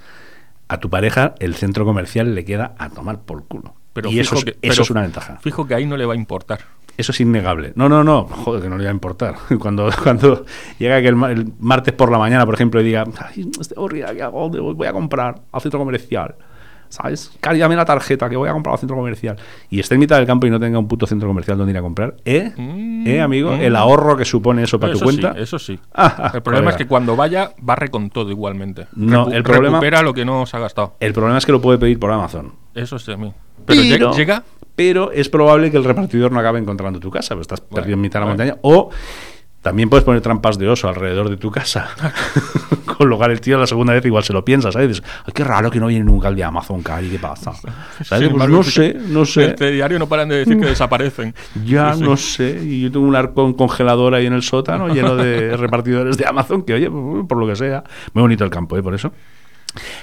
A tu pareja el centro comercial le queda a tomar por culo. Pero y eso, fijo es, que- eso pero es una ventaja. Fijo que ahí no le va a importar. Eso es innegable. No, no, no. Joder, que no le va a importar. Cuando, cuando llega que el, ma- el martes por la mañana, por ejemplo, y diga, Ay, estoy aburrida, ¿qué hago? ¿Dónde voy? A comprar al centro comercial. ¿Sabes? Cari, dame la tarjeta que voy a comprar al centro comercial. Y esté en mitad del campo y no tenga un puto centro comercial donde ir a comprar. ¿Eh? Mm, ¿Eh, amigo? mm. El ahorro que supone eso para tu cuenta. Sí, eso sí. Ah, el problema colega. es que cuando vaya, barre con todo igualmente. No, el problema- Recupera lo que no se ha gastado. El problema es que lo puede pedir por Amazon. Eso sí a mí. Pero, llega- llega pero es probable que el repartidor no acabe encontrando tu casa, pues estás Bueno, perdido en mitad de la bueno. montaña. O también puedes poner trampas de oso alrededor de tu casa. Con lo cual el tío la segunda vez igual se lo piensa, ¿sabes? Dices, Ay, qué raro que no viene nunca el de Amazon, Cari, ¿qué pasa? ¿Sabes? Sin Pues no sí sé, no sé. Este diario no paran de decir que desaparecen. Ya Sí, sí. no sé. Y yo tengo un arcón congelador ahí en el sótano lleno de repartidores de Amazon que, oye, por lo que sea. Muy bonito el campo, ¿eh? Por eso.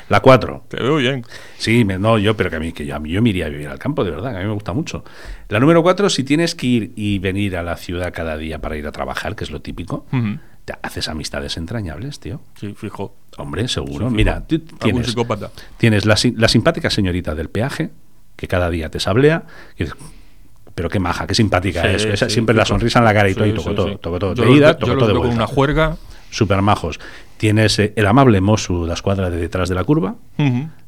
La 4. Te veo bien. Sí, me- no, yo, pero que a mí, que yo, a mí yo me iría a vivir al campo, de verdad, que a mí me gusta mucho. La número cuatro, si tienes que ir y venir a la ciudad cada día para ir a trabajar, que es lo típico, te haces amistades entrañables, tío. Sí, fijo. Hombre, seguro. Sí, fijo. Mira, tú tienes, psicópata. tienes la, la simpática señorita del peaje, que cada día te sablea, y dices, pero qué maja, qué simpática Sí, es. Esa- sí, siempre la sonrisa en la cara y todo, y tocó sí, todo, sí. tocó todo. Yo De los ida, yo los todo de veo con vuelta. una juerga. Super majos. Tienes eh, el amable Mosu de la escuadra de detrás de la curva,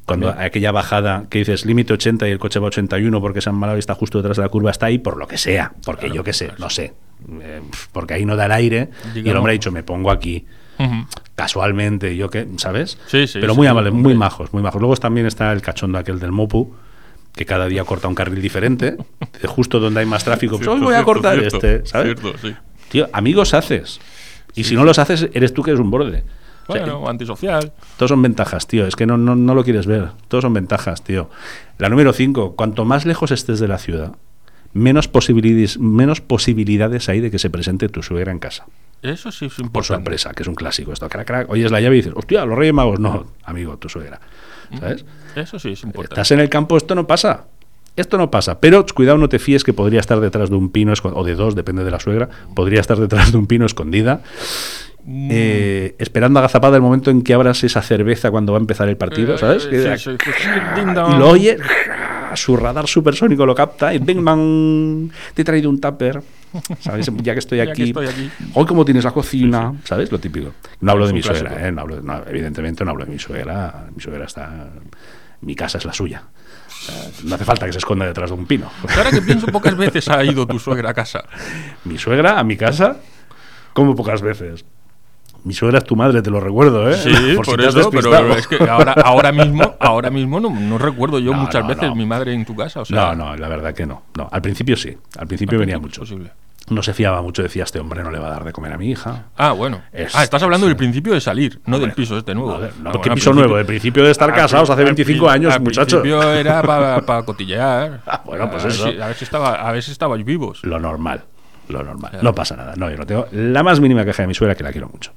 cuando aquella bajada que dices límite 80 y el coche va 81 porque San Malawi está justo detrás de la curva, está ahí por lo que sea, porque Claro, yo qué sé, claro. no sé, Eh, porque ahí no da el aire y el hombre ha dicho me pongo aquí casualmente, yo qué, ¿sabes? Sí, sí, Pero sí, muy amables, muy majos, muy majos. Luego también está el cachondo aquel del Mopu que cada día corta un carril diferente, justo donde hay más tráfico, pues, Cierto, hoy voy a cortar cierto, este, ¿sabes? cierto, sí. Tío, amigos haces. Y si no los haces, eres tú que eres un borde. Bueno, antisocial. todos son ventajas, tío. Es que no, no, no lo quieres ver. Todos son ventajas, tío. La número 5. Cuanto más lejos estés de la ciudad, menos posibilidades, menos posibilidades hay de que se presente tu suegra en casa. Eso sí es Por importante. sorpresa, que es un clásico. Esto, crac, crac, oyes la llave y dices, hostia, los Reyes Magos. No, amigo, tu suegra. ¿Sabes? Eso sí es importante. Estás en el campo, esto no pasa. Esto no pasa, pero cuidado, no te fíes que podría estar detrás de un pino, o de dos, depende de la suegra, podría estar detrás de un pino escondida, eh, esperando agazapada el momento en que abras esa cerveza cuando va a empezar el partido, ¿sabes? Eh, sí, sí, sí, dong. y lo oye, su radar supersónico lo capta y bing bang, te he traído un tupper, ¿sabes? Ya que estoy aquí. Hoy cómo tienes la cocina, ¿sabes? Lo típico. No hablo de mi suegra, clásico. ¿eh? No hablo, no, evidentemente no hablo de mi suegra. Mi suegra está... Mi casa es la suya. No hace falta que se esconda detrás de un pino. Ahora que pienso, pocas veces ha ido tu suegra a casa. Mi suegra a mi casa, como pocas veces. Mi suegra es tu madre, te lo recuerdo, ¿eh? Sí, por, si eso, pero es que ahora, ahora mismo, ahora mismo no, no recuerdo yo No, muchas no, veces mi madre en tu casa. O sea, No, no, la verdad que no. no. Al principio sí. Al principio al venía principio mucho. posible. No se fiaba mucho, decía este hombre no le va a dar de comer a mi hija. Ah, bueno. Es- ah, estás hablando sí. del principio de salir, no del piso este nuevo. No, Ah, ¿qué bueno, piso nuevo? El principio de estar casados hace al 25 pri- años, al muchacho. principio era para cotillear. Ah, bueno, pues a eso. Ver si, a ver si estaba, a ver si estabais vivos. Lo normal. Lo normal. Claro. No pasa nada. No, yo no tengo la más mínima queja de mi suegra, que la quiero mucho.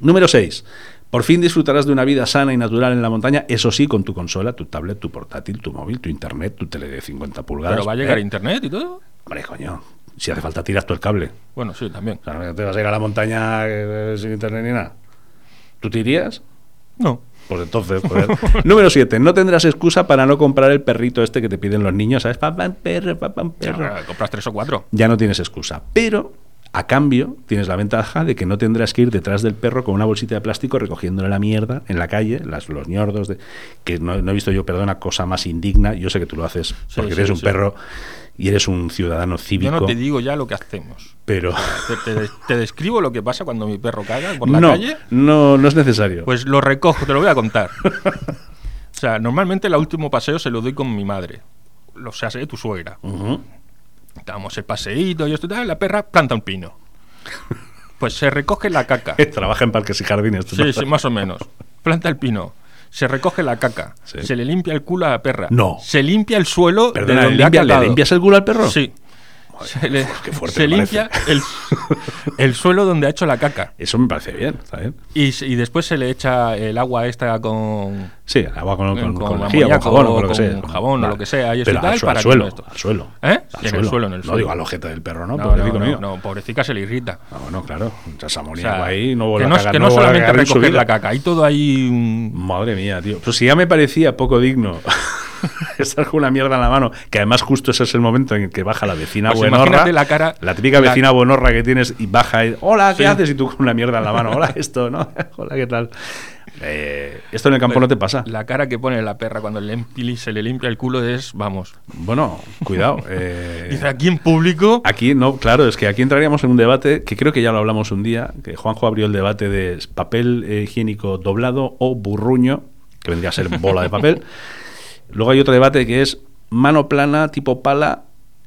Número 6. Por fin disfrutarás de una vida sana y natural en la montaña, eso sí, con tu consola, tu tablet, tu portátil, tu móvil, tu internet, tu tele de 50 pulgadas. Pero va a llegar ¿eh? internet y todo. Hombre, coño. Si hace falta, tiras tú el cable. Bueno, sí, también. O sea, no te vas a ir a la montaña eh, sin internet ni nada. ¿Tú te irías? No. Pues entonces, joder. Número 7. No tendrás excusa para no comprar el perrito este que te piden los niños, ¿sabes? Papá, perro, papá, perro. Compras tres o cuatro. Ya no tienes excusa. Pero, a cambio, tienes la ventaja de que no tendrás que ir detrás del perro con una bolsita de plástico recogiéndole la mierda en la calle, las, los ñordos, de, que no, no he visto yo, perdona, cosa más indigna. Yo sé que tú lo haces porque sí, eres un sí. perro y eres un ciudadano Yo cívico. no te digo ya lo que hacemos. pero Te, te- te describo lo que pasa cuando mi perro caga por la no, calle. no, no es necesario. Pues lo recojo, te lo voy a contar. O sea, normalmente el último paseo se lo doy con mi madre. O sea, sé tu suegra. Ujú. Damos el paseíto y esto y tal, la perra planta un pino. Pues se recoge la caca. Trabaja en parques y jardines. Sí, no sí, más o menos. Planta el pino. Se recoge la caca. Sí. Se le limpia el culo a la perra. No. Se limpia el suelo Perdona, de donde limpia- ha ¿le limpias el culo al perro? Sí. Se, le- qué fuerte se limpia el, el suelo donde ha hecho la caca. Eso me parece bien, ¿está bien? Y después se le echa el agua esta con, Sí, agua con, con, Con con lejía, amoníaco, jabón o con lo que sea. jabón o lo que sea, y Pero y tal, al, su- para al suelo, no al suelo. ¿Eh? Al en el suelo, en el No suelo. digo al ojete del perro, ¿no? No, Pobrecito no, mío. no, no, pobrecita se le irrita. Ah, bueno, claro. Echas O sea, ahí no vuelve no, a cagar. que no solamente recoger la caca, hay todo ahí. Madre mía, tío. Pues si ya me parecía poco digno estar con una mierda en la mano, que además justo ese es el momento en el que baja la vecina Pues buenorra. la cara- La típica la- vecina buenorra que tienes y baja y, hola, ¿qué Sí. haces? Y tú con una mierda en la mano, hola, esto, ¿no? hola, ¿qué tal? Eh, esto en el campo no te pasa. La cara que pone la perra cuando le se le limpia el culo es, vamos. Bueno, cuidado. eh, Dice aquí en público. Aquí, no, claro, es que aquí entraríamos en un debate que creo que ya lo hablamos un día, que Juanjo abrió el debate de papel eh, higiénico doblado o burruño, que vendría a ser bola de papel. Luego hay otro debate que es mano plana, tipo pala,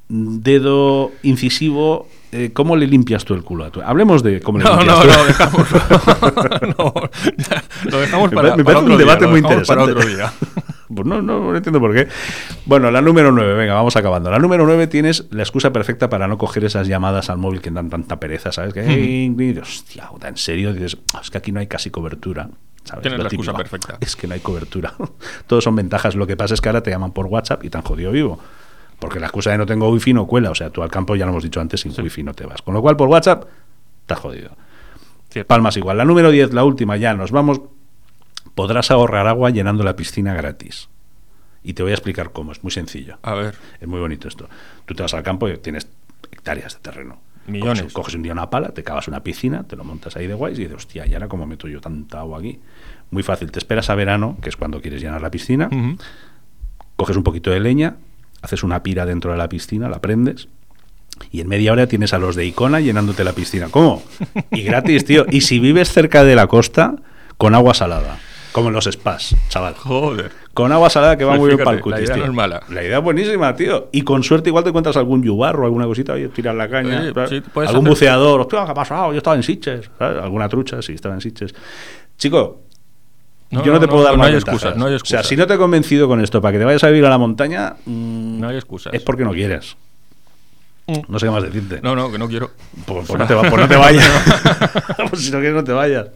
dedo incisivo. Eh, ¿Cómo le limpias tú el culo? a tu- Hablemos de cómo le No, limpias no, tú. no, dejamos. no, lo dejamos Me para, parece- me para parece un debate día, muy para otro interesante. día. Pues no, no, no entiendo por qué. Bueno, la número 9, venga, vamos acabando. La número 9 tienes la excusa perfecta para no coger esas llamadas al móvil que dan tanta pereza, ¿sabes? Que, "Ey, hostia, puta, en serio, dices, "Ah, es que aquí no hay casi cobertura. ¿sabes? Tienes Lo la excusa típico. perfecta. Es que no hay cobertura. Todos son ventajas. Lo que pasa es que ahora te llaman por WhatsApp y te han jodido vivo. Porque la excusa de no tengo wifi no cuela. O sea, tú al campo, ya lo hemos dicho antes, sin wifi no te vas. Con lo cual, por WhatsApp, has jodido. Cierto. Palmas igual. La número 10, la última, ya nos vamos. Podrás ahorrar agua llenando la piscina gratis. Y te voy a explicar cómo. Es muy sencillo. A ver, Es muy bonito esto. Tú te vas al campo y tienes hectáreas de terreno. Millones. Coges, coges un día una pala, te cavas una piscina, te lo montas ahí de guays y dices, hostia, ¿y ahora cómo meto yo tanta agua aquí? Muy fácil. Te esperas a verano, que es cuando quieres llenar la piscina, coges un poquito de leña, haces una pira dentro de la piscina, la prendes. Y en media hora tienes a los de Icona llenándote la piscina. ¿Cómo? Y gratis, tío. Y si vives cerca de la costa, con agua salada. Como en los spas, chaval. joder. Con agua salada que va Pues muy bien fíjate, para el cutis, la idea tío. no es mala. La idea es buenísima, tío. Y con suerte igual te encuentras algún yubarro, alguna cosita, oye, tiras la caña. Oye, sí, algún buceador, hostia, ¿qué ha pasado? Yo estaba en Sitges. ¿sabes? Alguna trucha, sí, estaba en Sitges. Chico, no, yo no, te puedo dar más hay excusas, no hay excusas. O sea, si no te he convencido con esto para que te vayas a vivir a la montaña, mm, no hay excusas. Es porque no quieres. Mm. No sé qué más decirte. No, no, que no quiero. Pues, pues, pues no, te, vayas. pues si no quieres, no te vayas.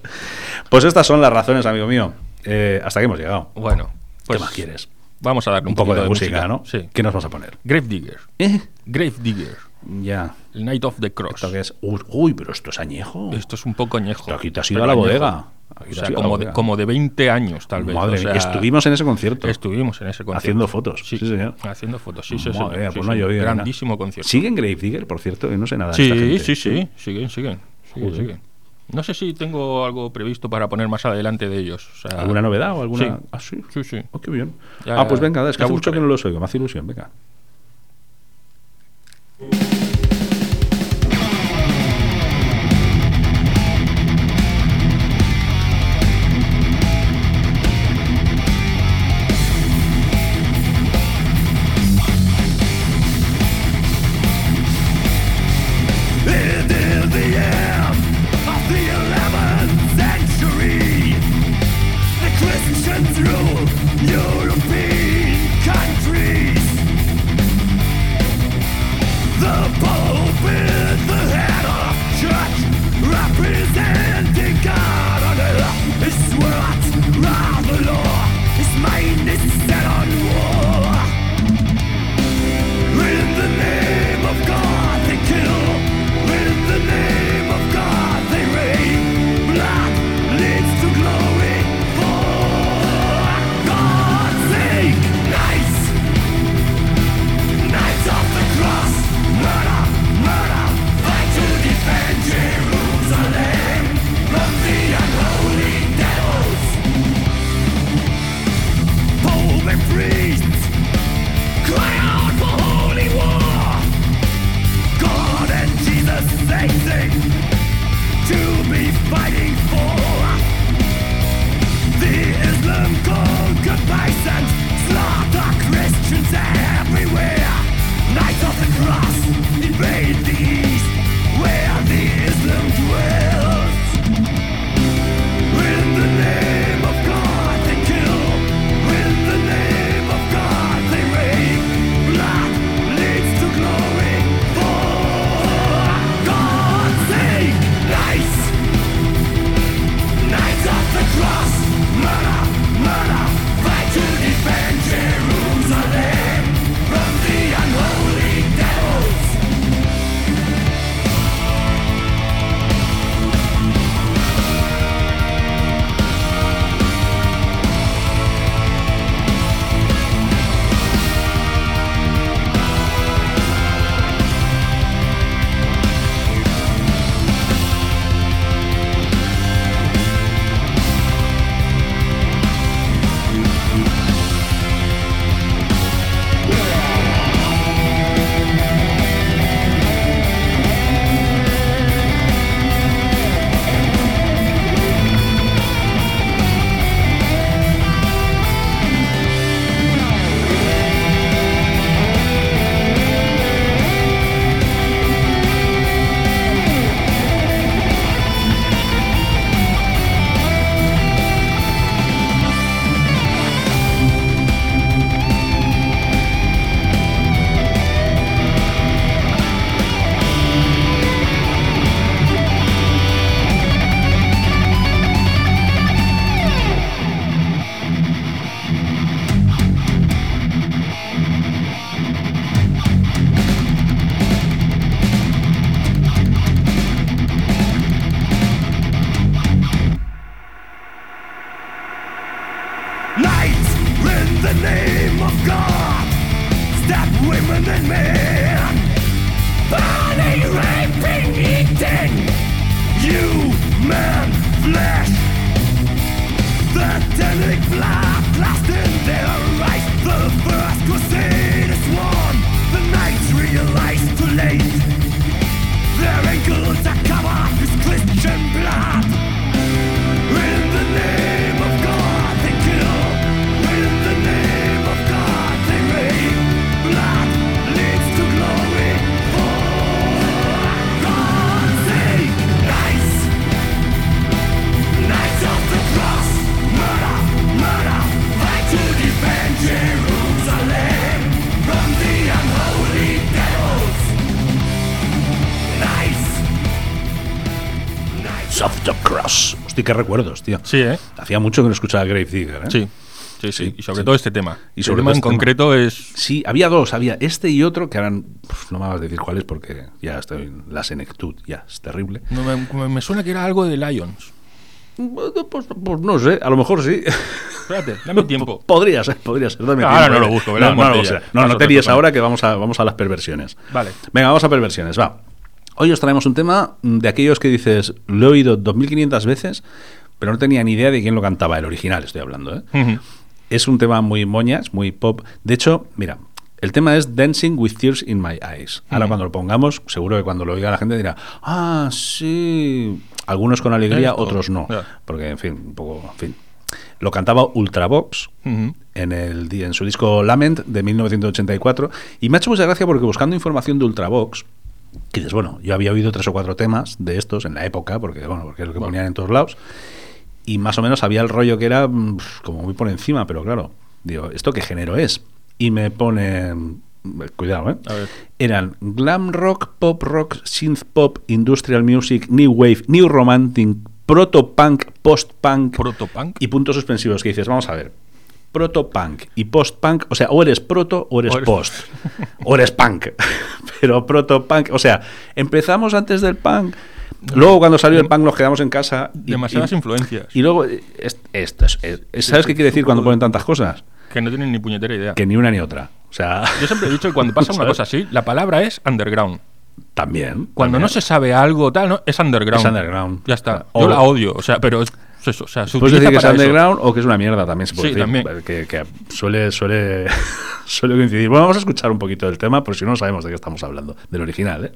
Pues estas son las razones, amigo mío. Eh, hasta que hemos llegado. Bueno, pues, ¿qué más quieres? Vamos a darle un, poco de, música, ¿no? Sí. ¿Qué nos vas a poner? Gravedigger. ¿Eh? Gravedigger. Ya. El Night of the Cross. Esto. Uy, pero esto es añejo. Esto es un poco añejo. Aquí te has ido a la bodega. O sea, como de, como de 20 años, tal vez. Madre o sea, mía. estuvimos en ese concierto. Estuvimos en ese concierto. Haciendo fotos. Sí, sí señor. Haciendo fotos, sí, sí, Madre señor. Mía, sí, pues sí, no sí. Grandísimo nada. concierto. ¿Siguen Gravedigger, por cierto? Yo no sé nada de esta gente. Sí, sí, siguen, siguen. siguen, siguen. No sé si tengo algo previsto para poner más adelante de ellos. O sea, ¿Alguna novedad o alguna...? Sí. Ah, sí. Sí, sí. Oh, qué bien. Ya, ah, pues venga, es que hace mucho que no los oigo. Me hace ilusión, venga. Hostia, qué recuerdos, tío. Sí, ¿eh? Hacía mucho que no escuchaba Grave Digger, ¿eh? Sí. Sí, sí, y sobre todo este tema. Y sobre el en este concreto es. Sí, había dos, había este y otro que eran. No me vas a decir cuáles porque ya estoy en la senectud, ya es terrible. Me, suena que era algo de Lions. Pues, pues, no sé, a lo mejor sí. Espérate, dame tiempo. podría ser, podría ser. Dame ahora tiempo, no eh. lo busco, ¿verdad? No, no, no, no, no te ahora que vamos a, vamos a las perversiones. Vale. Venga, vamos a perversiones, va. Hoy os traemos un tema de aquellos que dices, lo he oído 2500 veces, pero no tenía ni idea de quién lo cantaba, el original estoy hablando, ¿eh? Es un tema muy moñas, muy pop. De hecho, mira, el tema es Dancing with Tears in My Eyes. Ahora, Ujú. cuando lo pongamos, seguro que cuando lo oiga la gente dirá, ah, sí. Algunos con alegría, Esto, otros no. Porque, en fin, un poco, en fin. Lo cantaba Ultravox en, el, en su disco Lament de 1984. Y me ha hecho mucha gracia porque buscando información de Ultravox, que dices, bueno, yo había oído tres o cuatro temas de estos en la época, porque, bueno, porque es lo que Bueno. ponían en todos lados. Y más o menos había el rollo que era mm, como muy por encima, pero claro, digo, ¿esto qué género es? Y me pone. mm, Cuidado, ¿eh? A ver. Eran glam rock, pop rock, synth pop, industrial music, new wave, new romantic, proto punk, post punk Protopunk. y puntos suspensivos que dices, vamos a ver, proto punk y post punk, o sea, o eres proto o eres O post, o eres punk, pero proto punk, o sea, empezamos antes del punk, luego cuando salió el punk nos quedamos en casa y, Demasiadas y- influencias. y luego es- esto es- es- ¿sabes qué quiere decir cuando ponen tantas cosas? que no tienen ni puñetera idea. Que ni una ni otra, o sea, Yo siempre he dicho que cuando pasa una cosa así, la palabra es underground. también. Cuando no se sabe algo tal, no, es underground. Es underground. Ya está. O- Yo la odio, o sea, pero es eso, o sea, se Puedes decir que es eso. underground o que es una mierda también se puede Sí, decir. también. Que, que suele, suele, suele coincidir. Bueno, vamos a escuchar un poquito del tema, por si no sabemos de qué estamos hablando. Del original, ¿eh?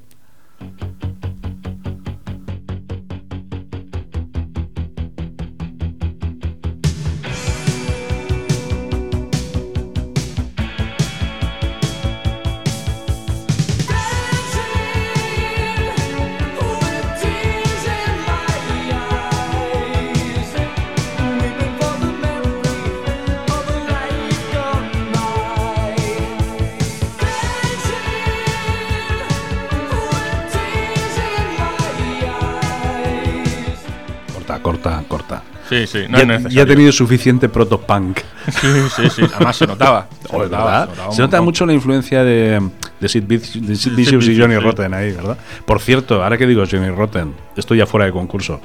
Sí, sí, no ya, es ya ha tenido suficiente proto-punk. Sí, sí, sí. Además se notaba. Se Joder, notaba, ¿verdad? notaba Se nota mucho la influencia de, de Sid Vicious, de Sid Vicious y Johnny sí. Rotten ahí, ¿verdad? Por cierto, ahora que digo Johnny Rotten, estoy ya fuera de concurso.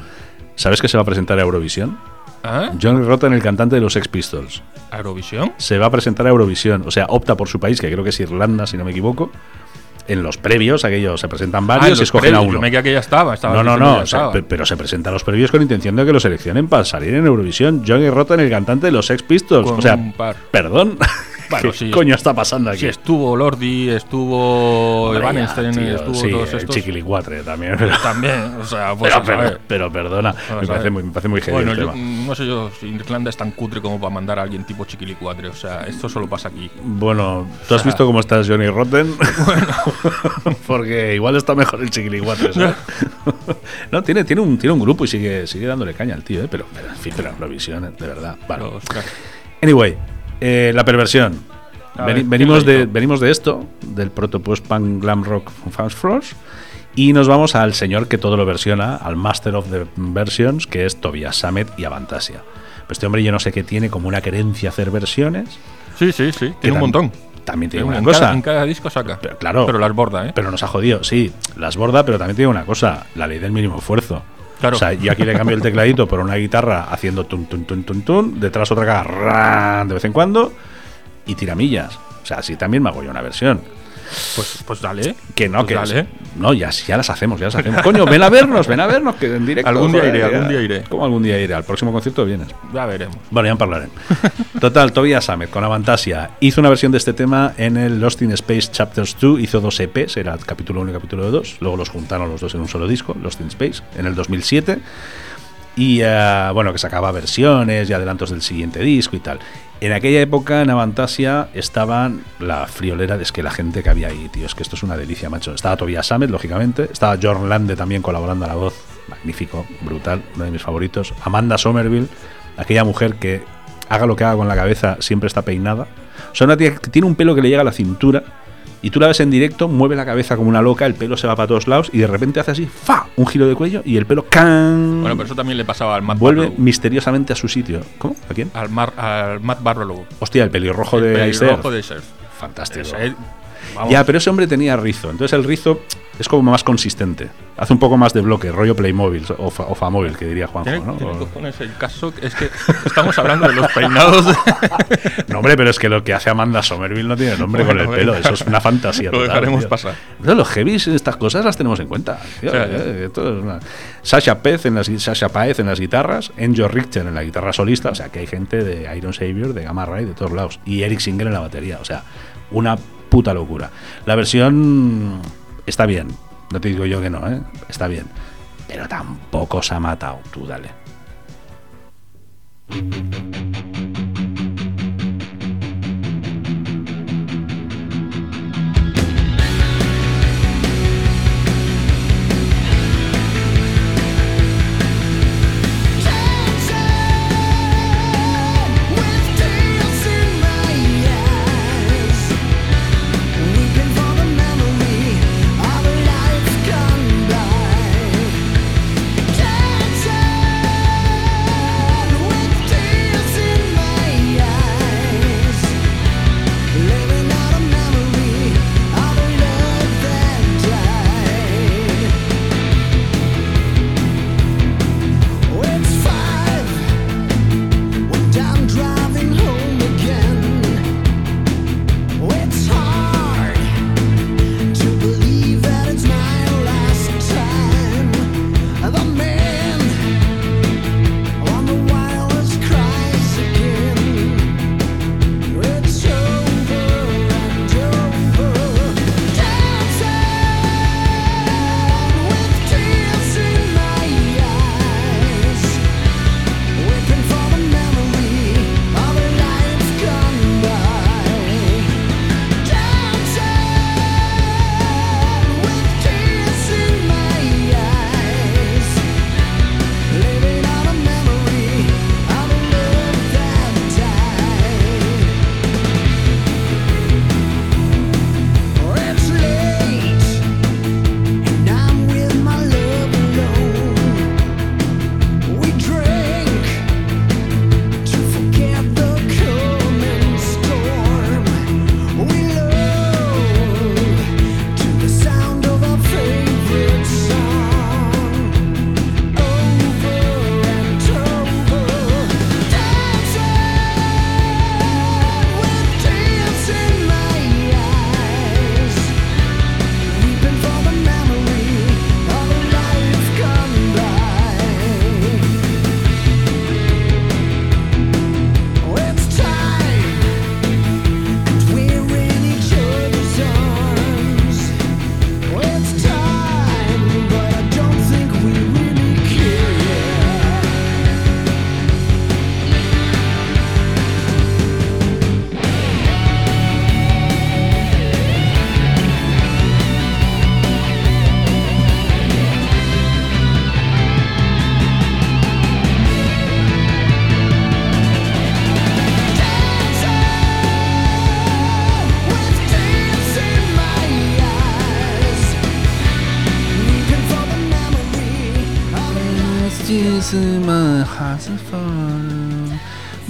¿Sabes que se va a presentar a Eurovisión? ¿Ah? Johnny Rotten, el cantante de los Sex Pistols. ¿Eurovisión? se va a presentar a Eurovisión. O sea, opta por su país, que creo que es Irlanda, si no me equivoco. En los previos, aquellos se presentan Ah, varios los y escogen a uno. Me que ya estaba. estaba No, no, no. o sea, estaba. pero se presentan los previos con intención de que lo seleccionen para salir en Eurovisión. Johnny Rotten, el cantante de los Sex Pistols. Con o sea, un par. perdón. Bueno, ¿Qué sí. coño está pasando aquí? Sí, estuvo Lordi, estuvo Hombre, tío, estuvo sí, todos estos. Chiquilicuatre también. Pero, También, o sea, pues pero, pero- pero perdona, me parece muy, me parece muy heavy Bueno, el yo, tema. no sé yo si Irlanda es tan cutre como para mandar a alguien tipo Chiquilicuatre. O sea, esto solo pasa aquí. Bueno, ¿tú has sea- visto cómo estás Johnny Rotten? Porque igual está mejor el chiquilicuatre, ¿sabes? no, tiene, tiene, un, tiene un grupo y sigue, sigue dándole caña al tío, ¿eh? Pero, pero en fin, pero Eurovisión, de verdad. Vale. Anyway, eh, la perversión. Ver, venimos, ¿qué de, venimos de esto, del proto post punk glam rock Fast Frost, y nos vamos al señor que todo lo versiona, al Master of the Versions, que es Tobias Sammet y Avantasia. Pues este hombre yo no sé qué tiene como una querencia a hacer versiones. Sí, sí, sí. Tiene un montón. También tiene En una cosa. en cada disco saca. Pero, claro. Pero las borda, ¿eh? Pero nos ha jodido, sí, las borda, pero también tiene una cosa, la ley del mínimo esfuerzo. O sea, yo aquí le cambio el tecladito por una guitarra haciendo tun tun tun tun tun, detrás otra ran de vez en cuando y tiramillas. O sea, sí también me hago yo una versión. Pues, pues dale. Que no, Pues que dale. no, ya, ya las hacemos, ya las hacemos. Coño, ven a vernos, ven a vernos, que en directo. Algún día iré, algún día iré. ¿Cómo algún día iré? Al próximo concierto vienes. Ya veremos. Bueno, ya en hablarem. Total, Tobias Sammet con Avantasia hizo una versión de este tema en el Lost in Space Chapters 2, hizo dos EPs, era el capítulo 1 y capítulo 2, luego los juntaron los dos en un solo disco, Lost in Space, en el 2007. Y eh, bueno, que sacaba versiones y adelantos del siguiente disco y tal. En aquella época en Avantasia estaban la friolera es que la gente que había ahí, tío, es que esto es una delicia, macho. Estaba Tobias Sammet, lógicamente, estaba John Lande también colaborando a la voz, magnífico, brutal, uno de mis favoritos. Amanda Somerville, aquella mujer que haga lo que haga con la cabeza, siempre está peinada. O sea, una tía que tiene un pelo que le llega a la cintura Y tú la ves en directo, mueve la cabeza como una loca, el pelo se va para todos lados y de repente hace así, ¡fa! Un giro de cuello y el pelo ¡can! Bueno, pero eso también le pasaba al Matt vuelve Barlow. misteriosamente a su sitio. ¿Cómo? ¿A quién? Al, Mar- al Matt Barlow. Hostia, el pelirrojo de El Aister. pelirrojo de. Fantástico. Vamos, Ya, pero ese hombre tenía rizo. Entonces el rizo es como más consistente. Hace un poco más de bloque, rollo Playmobil o, fa- o Famóvil, que diría Juanjo. ¿no? cojones el caso, es que estamos hablando de los peinados. No, hombre, pero es que lo que hace Amanda Somerville no tiene nombre Bueno, con el pelo. Eso es una fantasía. Lo total, dejaremos tío. pasar. Pero los heavies, estas cosas las tenemos en cuenta. tío, O sea, eh, esto es una- Sasha Pez en las, Sasha Paez en las guitarras, Enjo Richter en la guitarra solista. O sea, que hay gente de Iron Savior, de Gamma Ray, de todos lados. Y Eric Singer en la batería. O sea, una puta locura. La versión está bien. No te digo yo que no, ¿eh? Está bien. Pero tampoco se ha matado. Tú dale.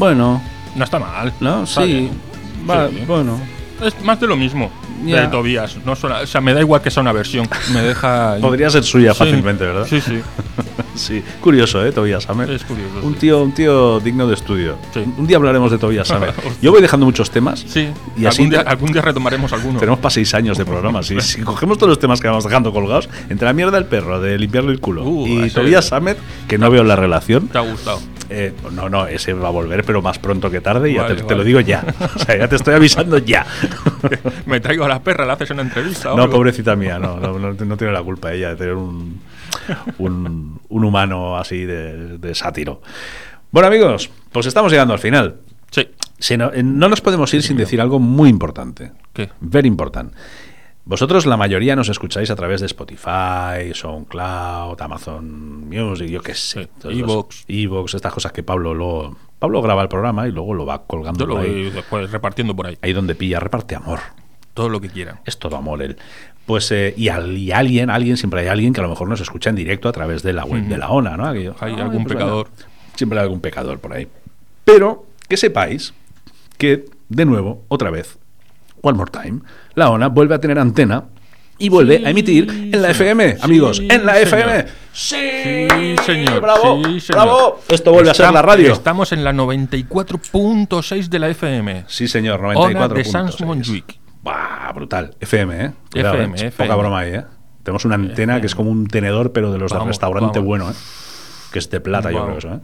Bueno, No está mal. ¿no? Está Sí. Va, Sí. Bueno. Es más de lo mismo Ya. de Tobías. No suena- o sea, me da igual que sea una versión. Me deja. Podría ser suya Sí. fácilmente, ¿verdad? Sí, sí. Sí, curioso, ¿eh? Tobias Summer. Es curioso, Un sí. tío, un tío digno de estudio. Sí. Un día hablaremos de Tobias Summer. Hostia. Yo voy dejando muchos temas. Sí. Y así algún, día, algún día retomaremos alguno. tenemos para seis años de programa. Si, si cogemos todos los temas que vamos dejando colgados, entre la mierda del perro, de limpiarle el culo, Uh, y Tobias Summer, que no veo la relación. ¿Te ha gustado? Eh, no, no, ese va a volver, pero más pronto que tarde, y ya Vale, te, te vale. lo digo ya. O sea, ya te estoy avisando ya. Me traigo a la perra, le haces una entrevista. No, algo? pobrecita mía, no, no, no, no tiene la culpa ella de tener un, un, un humano así de, de sátiro. Bueno, amigos, pues estamos llegando al final. Sí. No, eh, no nos podemos ir sin decir algo muy importante. ¿Qué? Very important. Vosotros, la mayoría, nos escucháis a través de Spotify, SoundCloud, Amazon Music, yo qué sé. Sí, iVoox. iVoox, estas cosas que Pablo luego. Pablo graba el programa y luego lo va colgando Yo lo ahí, después repartiendo por ahí. ahí donde pilla, reparte amor. todo lo que quieran. Es todo amor él. Pues, eh, y, al- y alguien, alguien, siempre hay alguien que a lo mejor nos escucha en directo a través de la web de la ONA, ¿no? Aquello, Hay "Ay, algún pues pecador". Siempre hay algún pecador por ahí. Pero que sepáis que, de nuevo, otra vez, one more time, la ONA vuelve a tener antena y vuelve Sí, a emitir en la señor. FM, amigos, Sí, en la señor. FM. Sí, Sí, señor. Bravo, señor. bravo. Esto vuelve a ser la radio. Estamos en la 94.6 de la FM. Sí, señor, Ona 94. de Sans Montjuic. Brutal. FM, ¿eh? Cuidado, FM, ¿eh? FM. Poca broma ahí, ¿eh? Tenemos una antena que es como un tenedor, pero de los del Vamos, restaurante vamos. bueno, ¿eh? Que es de plata, yo creo eso, ¿eh?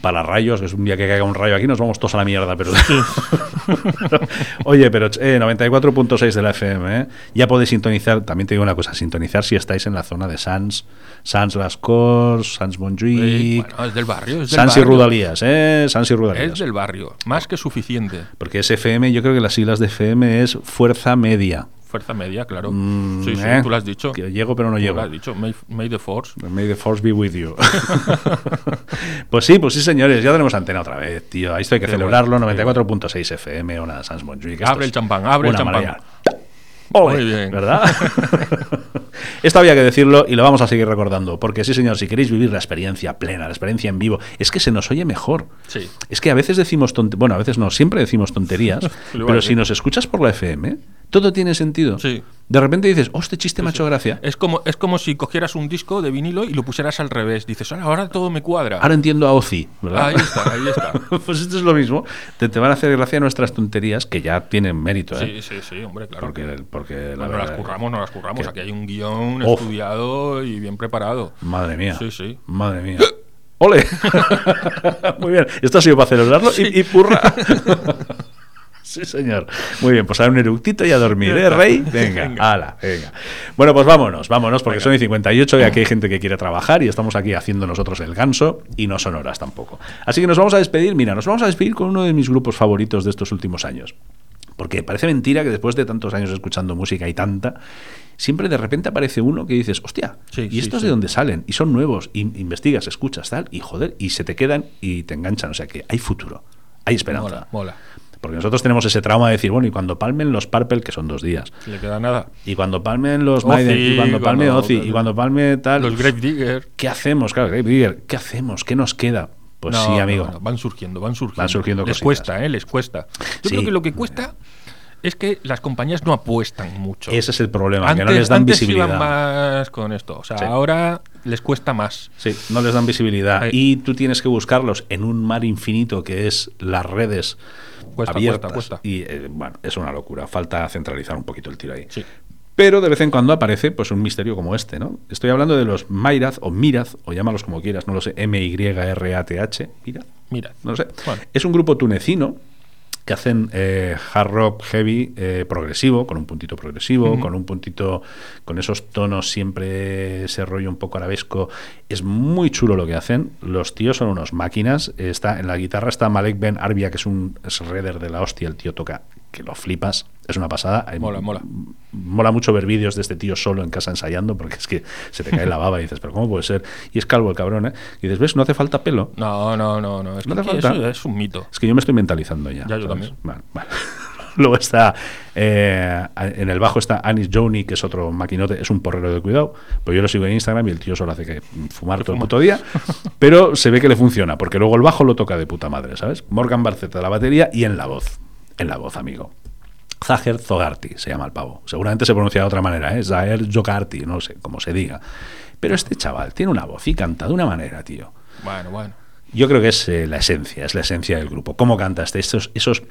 Para rayos, que es un día que caiga un rayo aquí, nos vamos todos a la mierda, pero. Oye, pero eh, 94.6 de la FM, ¿eh? Ya podéis sintonizar, también te digo una cosa, sintonizar si estáis en la zona de Sans, Sans Las Corts, Sans Montjuic, bueno, es del barrio. Es del Sans y. Rudalías, ¿eh? Sans y Rudalías. Es del barrio. Más que suficiente. Porque ese FM, yo creo que las siglas de FM es Fuerza Media. Fuerza media, claro. Mm, sí, sí, ¿eh? tú lo has dicho. Que llego, pero no Tú llego. lo has dicho. May, may the force. May the force be with you. pues sí, pues sí, señores, ya tenemos antena otra vez, tío. Esto hay que Qué celebrarlo. bueno, qué 94.6 FM, una Sans Montjuic. Abre el champán, abre el champán. maravilla. Ole, Muy bien. ¿Verdad? Esto había que decirlo y lo vamos a seguir recordando. Porque sí, señor, si queréis vivir la experiencia plena, la experiencia en vivo, es que se nos oye mejor. Sí. Es que a veces decimos tonterías, bueno, a veces no, siempre decimos tonterías, pero si nos escuchas por la FM, todo tiene sentido. Sí. De repente dices, oh, este chiste me ha hecho gracia. Es como, es como si cogieras un disco de vinilo y lo pusieras al revés. Dices, ahora, ahora todo me cuadra. Ahora entiendo a Ozzy, ¿verdad? Ahí está, ahí está. pues esto es lo mismo. Te, te van a hacer gracia nuestras tonterías que ya tienen mérito, ¿eh? Sí, sí, sí, hombre, claro. Porque, porque la las curramos, no las curramos. que- Aquí hay un guion estudiado y bien preparado. Madre mía. Sí, sí. Madre mía. ¡Ole! Muy bien. Esto ha sido para celebrarlo y, y purra. Sí, señor. Muy bien, pues ahora un eructito y a dormir, ¿eh, Rey? Venga, Venga. ala, venga. Bueno, pues vámonos, vámonos, porque Venga. son y 58 y aquí hay gente que quiere trabajar y estamos aquí haciendo nosotros el ganso y no son horas tampoco. Así que nos vamos a despedir, mira, nos vamos a despedir con uno de mis grupos favoritos de estos últimos años. Porque parece mentira que después de tantos años escuchando música y tanta, siempre de repente aparece uno que dices, hostia, Sí, ¿y sí, estos sí. de dónde salen? Y son nuevos, y investigas, escuchas, tal, y joder, y se te quedan y te enganchan. O sea que hay futuro, hay esperanza. Mola, mola. Porque nosotros tenemos ese trauma de decir, bueno, y cuando palmen los Purple, que son dos días, le queda nada. y cuando palmen los Maiden, y cuando palme cuando- Ozzy, y cuando palme tal, Los Grave Digger. ¿qué hacemos? Claro, Grave Digger, ¿qué hacemos? ¿Qué nos queda? Pues No, sí, no, amigo. no, van surgiendo, van surgiendo. Van surgiendo Les cositas. cuesta, ¿eh? Les cuesta. Yo Sí. creo que lo que cuesta es que las compañías no apuestan mucho. Ese es el problema, antes, que no les dan antes visibilidad. iban más con esto. O sea, Sí. ahora les cuesta más. Sí, no les dan visibilidad. Ahí. Y tú tienes que buscarlos en un mar infinito que es las redes Cuesta, abiertas. cuesta, cuesta. Y eh, bueno, es una locura. Falta centralizar un poquito el tiro ahí. Sí. Pero de vez en cuando aparece pues un misterio como este, ¿no? Estoy hablando de los Myrath o Miraz, o llámalos como quieras, no lo sé, M-Y-R-A-T-H, Mirath, Mira. no lo sé. Bueno. Es un grupo tunecino que hacen eh, hard rock heavy eh, progresivo, con un puntito progresivo, con un puntito, con esos tonos siempre ese rollo un poco arabesco. Es muy chulo lo que hacen. Los tíos son unos máquinas. Está en la guitarra está Malek Ben Arbia, que es un shredder de la hostia. El tío toca que lo flipas. Es una pasada. Hay- Mola, mola. Mola mucho ver vídeos de este tío solo en casa ensayando, porque es que se te cae la baba y dices, pero ¿cómo puede ser? Y es calvo el cabrón, ¿eh? Y dices, ¿ves? No hace falta pelo. No, no, no, no. Es, ¿No que falta? eso es un mito. Es que yo me estoy mentalizando ya. Ya, yo también. Vale, vale. Luego está eh, en el bajo está Anis Joni, que es otro maquinote, es un porrero de cuidado. Pues yo lo sigo en Instagram y el tío solo hace que fumar todo el puto día. Pero se ve que le funciona, porque luego el bajo lo toca de puta madre, ¿sabes? Morgan Barceta la batería y en la voz. En la voz, amigo. Zaher Zogarty se llama el pavo. Seguramente se pronuncia de otra manera, ¿eh? Zaher Zogarty, no sé cómo se diga. Pero este chaval tiene una voz y canta de una manera, tío. Bueno, bueno. Yo creo que es eh, la esencia, es la esencia del grupo. ¿Cómo canta este? Esos, esos,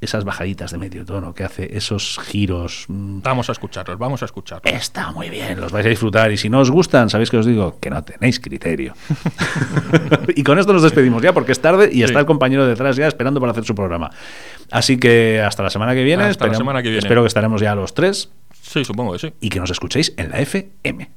esas bajaditas de medio tono que hace, esos giros. mm, Vamos a escucharlos, vamos a escucharlos. Está muy bien, los vais a disfrutar. Y si no os gustan, ¿sabéis que os digo? Que no tenéis criterio. y con esto nos despedimos ya, porque es tarde y está el compañero detrás ya esperando para hacer su programa. Así que hasta la semana que viene. Hasta la semana que viene. Espero que estaremos ya los tres Sí, supongo que sí. y que nos escuchéis en la FM.